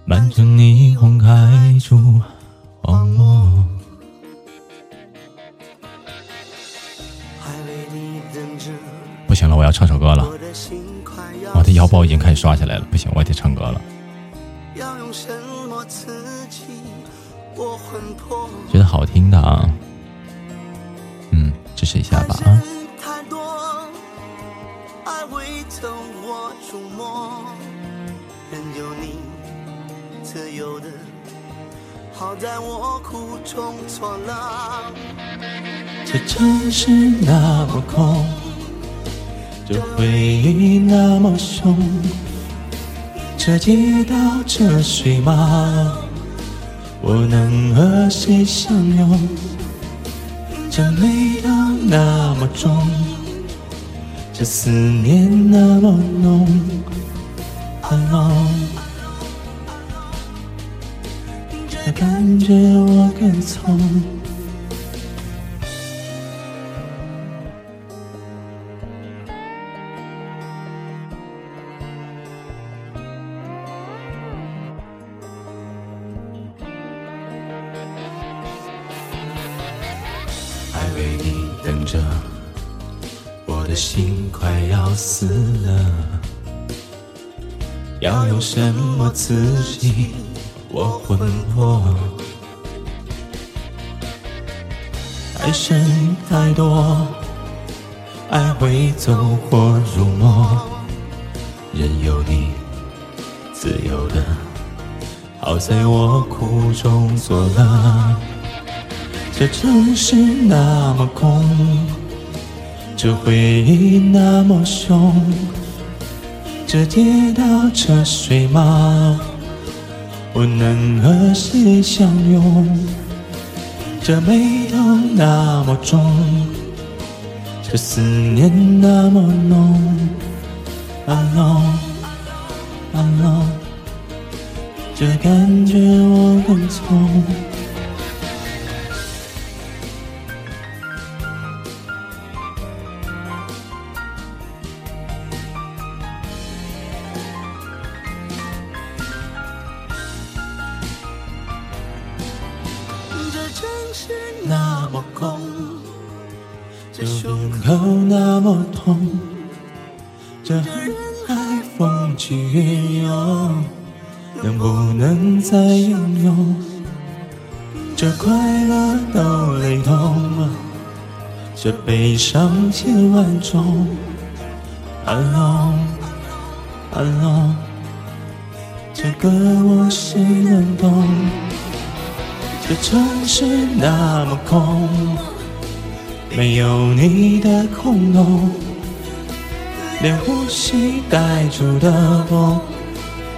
满城霓虹开出。荒漠。不行了，我要唱首歌了。我的腰包已经开始刷起来了，不行，我得唱歌了。觉得好听的啊，嗯，支持一下吧啊。好在我苦中作乐。这城市那么空，这回忆那么凶，这街道这水马，我能和谁相拥？这味道那么重，这思念那么浓，很浓。感觉我更从。要用什么刺激？我魂魄，爱声音太多，爱会走火入魔，任由你自由的，好在我苦中作乐。这城市那么空，这回忆那么凶，这街道车水马。我能和谁相拥？这眉头那么重，这思念那么浓。Alone，Alone，这感觉我更从。伤千万种，Alone，Alone，这个我谁能懂？这城市那么空，没有你的空洞，连呼吸带出的风，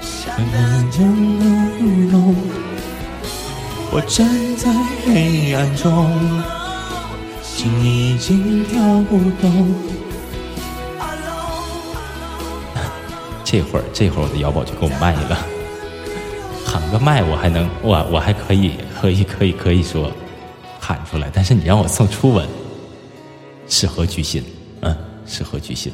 像南疆的雨龙。我站在黑暗中。心已经跳不动。这会儿，这会儿我的腰宝就给我卖了，喊个麦我还能，我我还可以，可以，可以，可以说喊出来。但是你让我送初吻，是何居心？嗯，是何居心？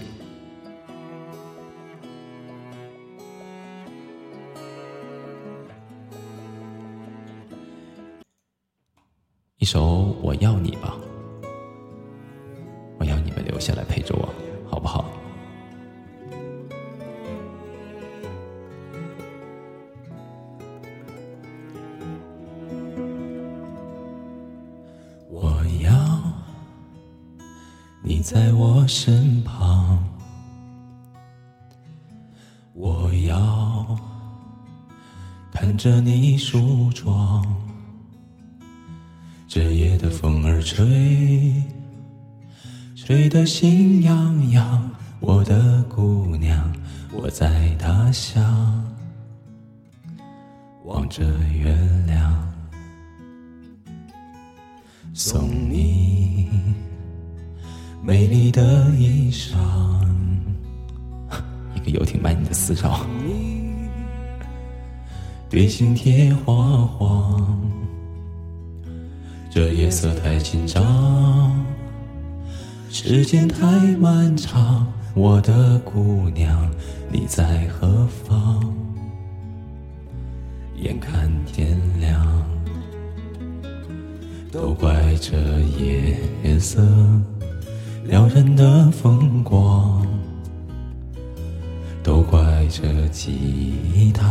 一首我要你吧。着你梳妆，这夜的风儿吹。吹得心痒痒，我的姑娘，我在他乡望着月亮，送你美丽的衣裳。一个游艇卖你的私照，对心贴花黄，这夜色太紧张。时间太漫长，我的姑娘，你在何方？眼看天亮，都怪这夜色撩人的风光，都怪这吉他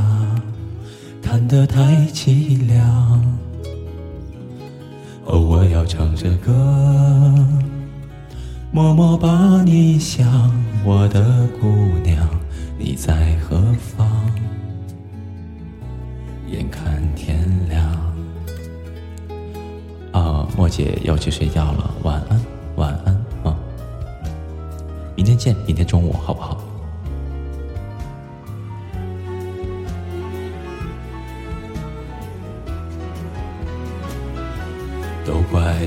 弹得太凄凉。哦，我要唱着歌。默默把你想，我的姑娘，你在何方？眼看天亮，啊，莫姐要去睡觉了，晚安，晚安啊！明天见，明天中午好不好？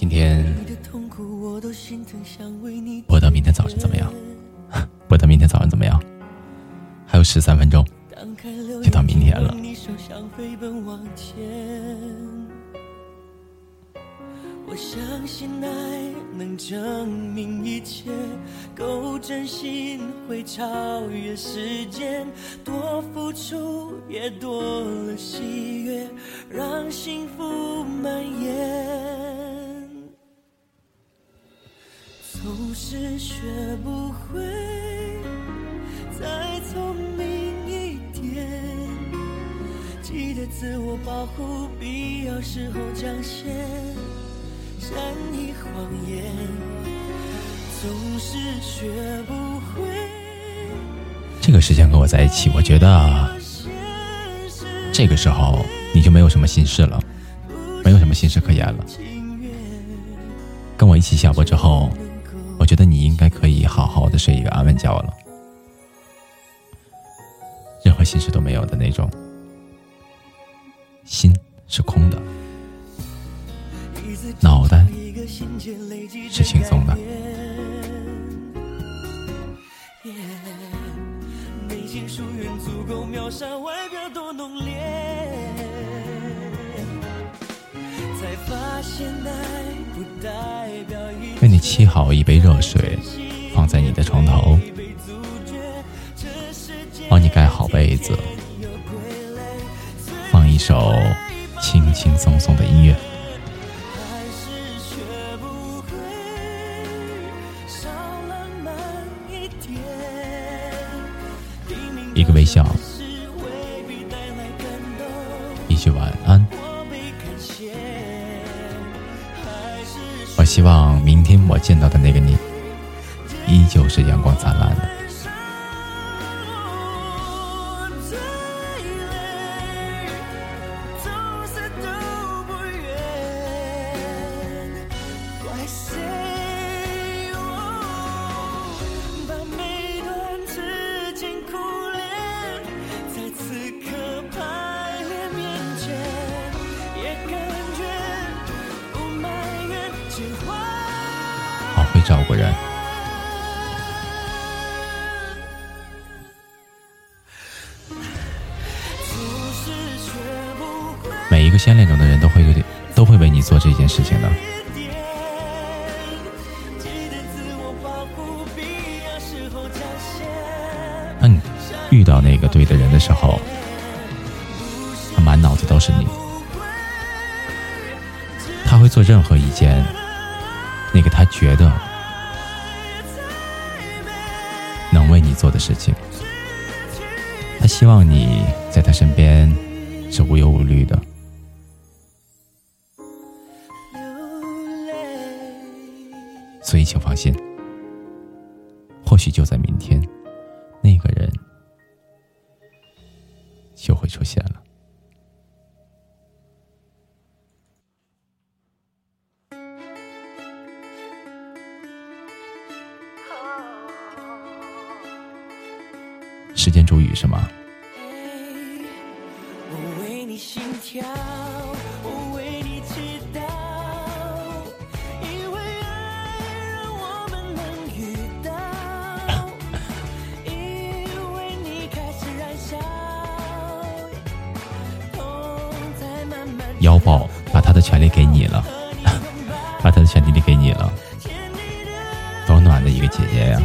今天播到明天早上怎么样？播到明天早上 怎么样？还有十三分钟，就到明天了。我相信爱能证明一切，够真心会超越时间，多付出也多了喜悦，让幸福蔓延。是学不会再聪明一点，记得自我保护，必要时候讲些善意谎言。总是学不会。这个时间跟我在一起，我觉得这个时候你就没有什么心事了，没有什么心事可言了。跟我一起下播之后。觉得你应该可以好好的睡一个安稳觉了，任何心事都没有的那种，心是空的，脑袋是轻松的。为你沏好一杯热水，放在你的床头，帮你盖好被子，放一首轻轻松松的音乐，见到的那个你，依旧是阳光灿烂的。一个先恋中的人都会有点，都会为你做这件事情的。当你遇到那个对的人的时候，他满脑子都是你，他会做任何一件那个他觉得能。为你做的事情，他希望你在他身边是无忧无虑的，你请放心或许就在明天那个人就会出现了。时间煮雨是吗？权利给你了，把他的权利都给你了，多暖的一个姐姐呀！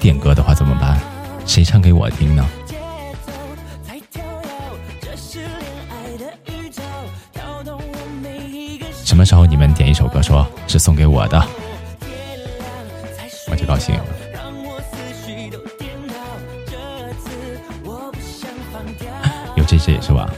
点歌的话怎么办？谁唱给我听呢？什么时候你们点一首歌，说是送给我的，我就高兴。有这些是吧？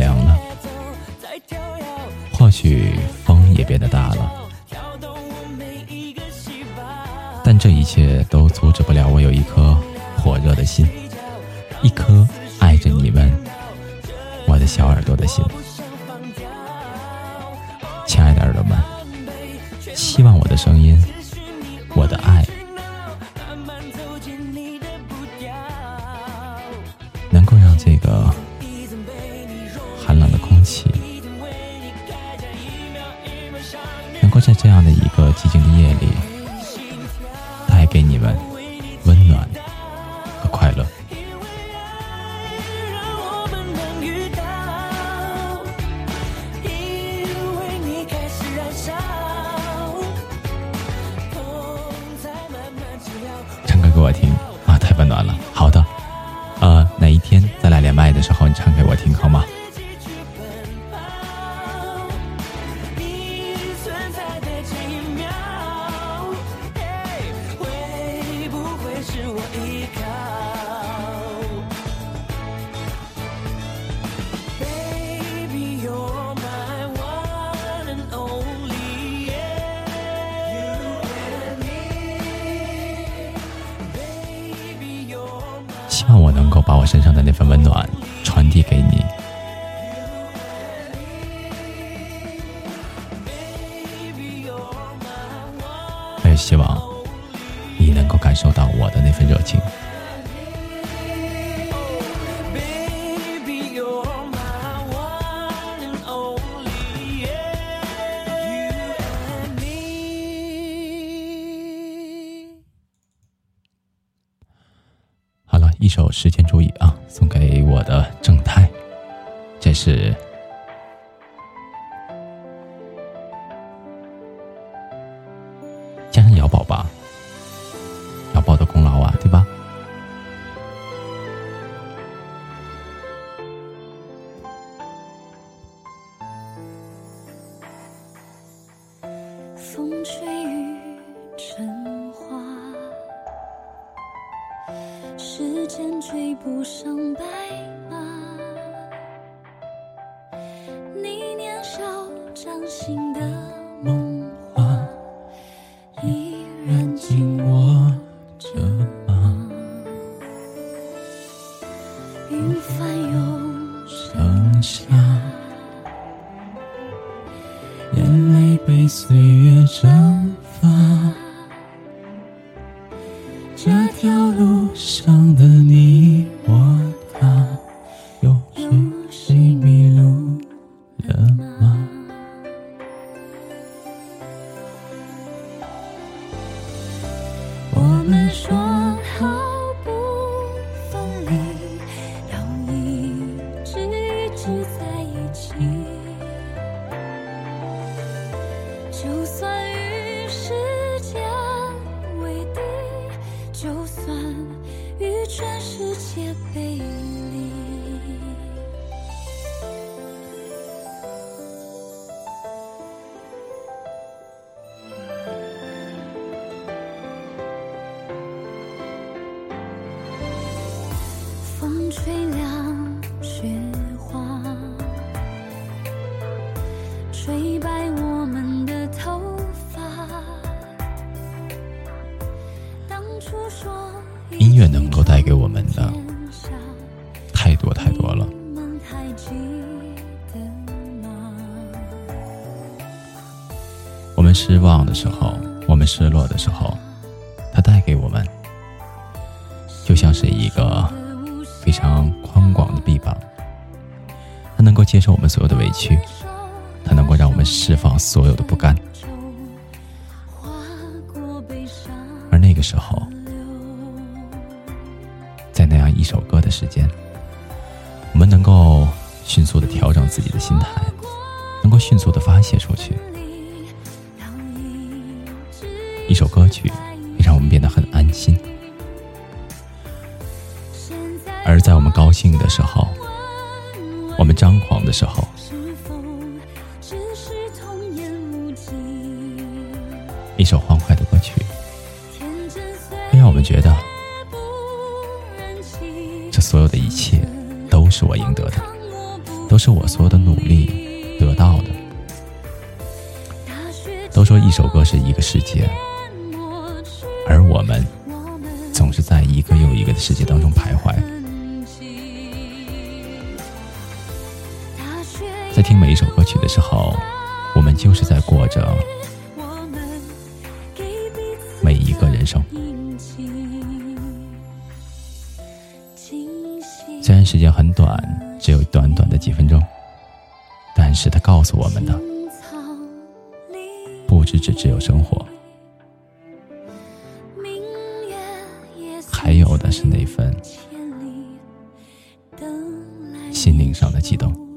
leona. 时间追不上白去我所有的努力得到的。都说一首歌是一个世界，而我们总是在一个又一个的世界当中徘徊。在听每一首歌曲的时候，我们就是在过着每一个人生。虽然时间很短，只有短短的几分钟，但是他告诉我们的，不只只只有生活，还有的是那份心灵上的悸动。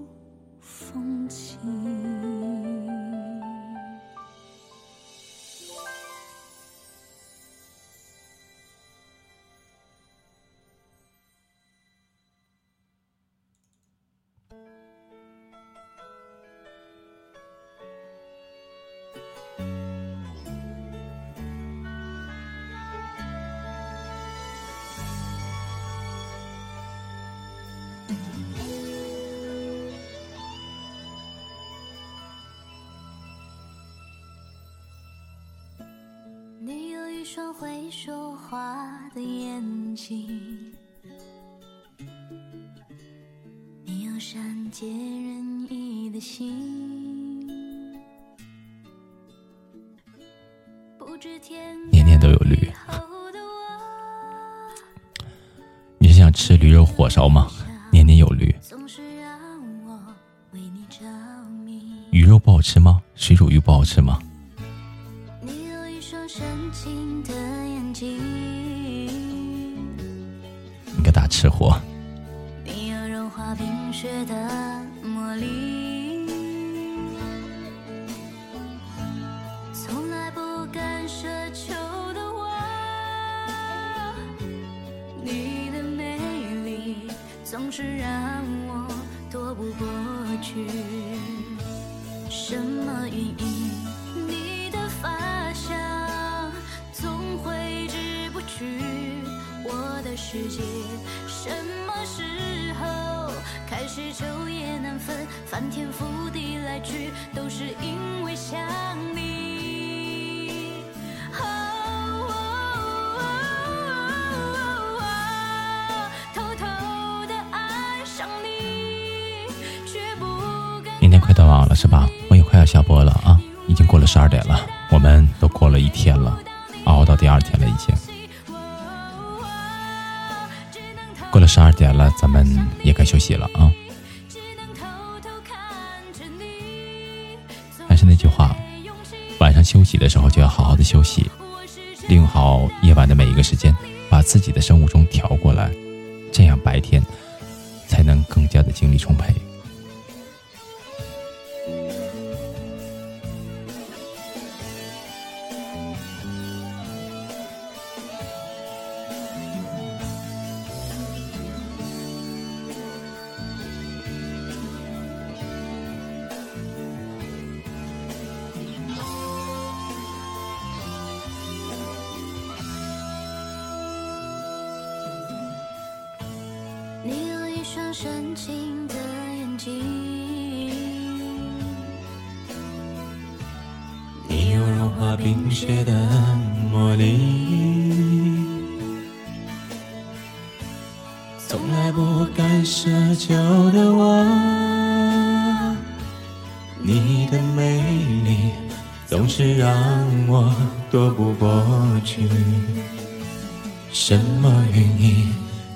新的眼睛你个大吃货！你有融化冰雪的魔力，从来不敢奢求的我，你的美丽总是让我躲不过去。什么原因？去。我的世界什么时候开始昼夜难分，翻天覆地来去，都是因为想你。哦偷偷地爱上你，却不敢年年快断网了是吧？我也快要下播了啊，已经过了十二点了，我。们都过了一天了，熬到第二天了，已经了十二点了，咱们也该休息了啊。还是那句话，晚上休息的时候就要好好的休息，利用好夜晚的每一个时间，把自己的生物钟调过来，这样白天才能更加的精力充沛。深情的眼睛，你有融化冰雪的魔力，从来不敢奢求的我，你的美丽总是让我躲不过去。什么原因？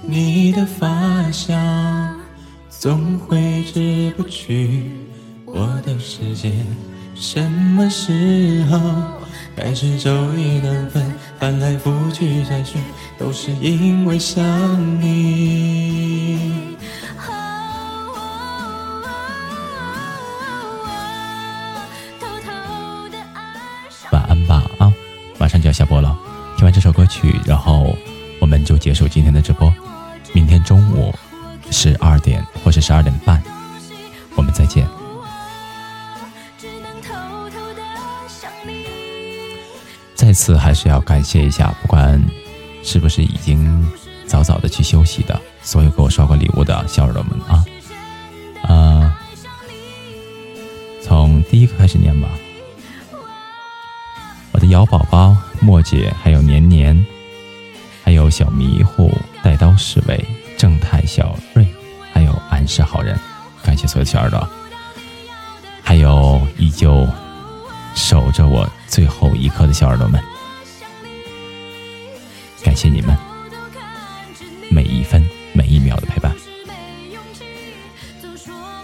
你的发香总挥之不去我的世界。什么时候开始昼夜难分，翻来覆去再睡，都是因为想你。次还是要感谢一下，不管是不是已经早早的去休息的所有给我刷过礼物的小耳朵们啊，啊、从第一个开始念吧。我的瑶宝宝、莫姐，还有年年，还有小迷糊、带刀侍卫、正太、小瑞，还有安是好人，感谢所有小耳朵，还有依旧守着我最后一刻的小耳朵们，谢你们每一分每一秒的陪伴。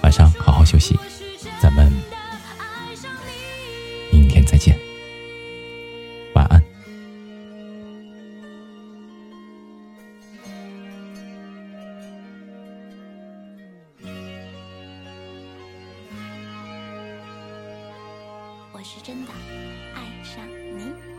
晚上好好休息，咱们明天再见，晚安。我是真的爱上你。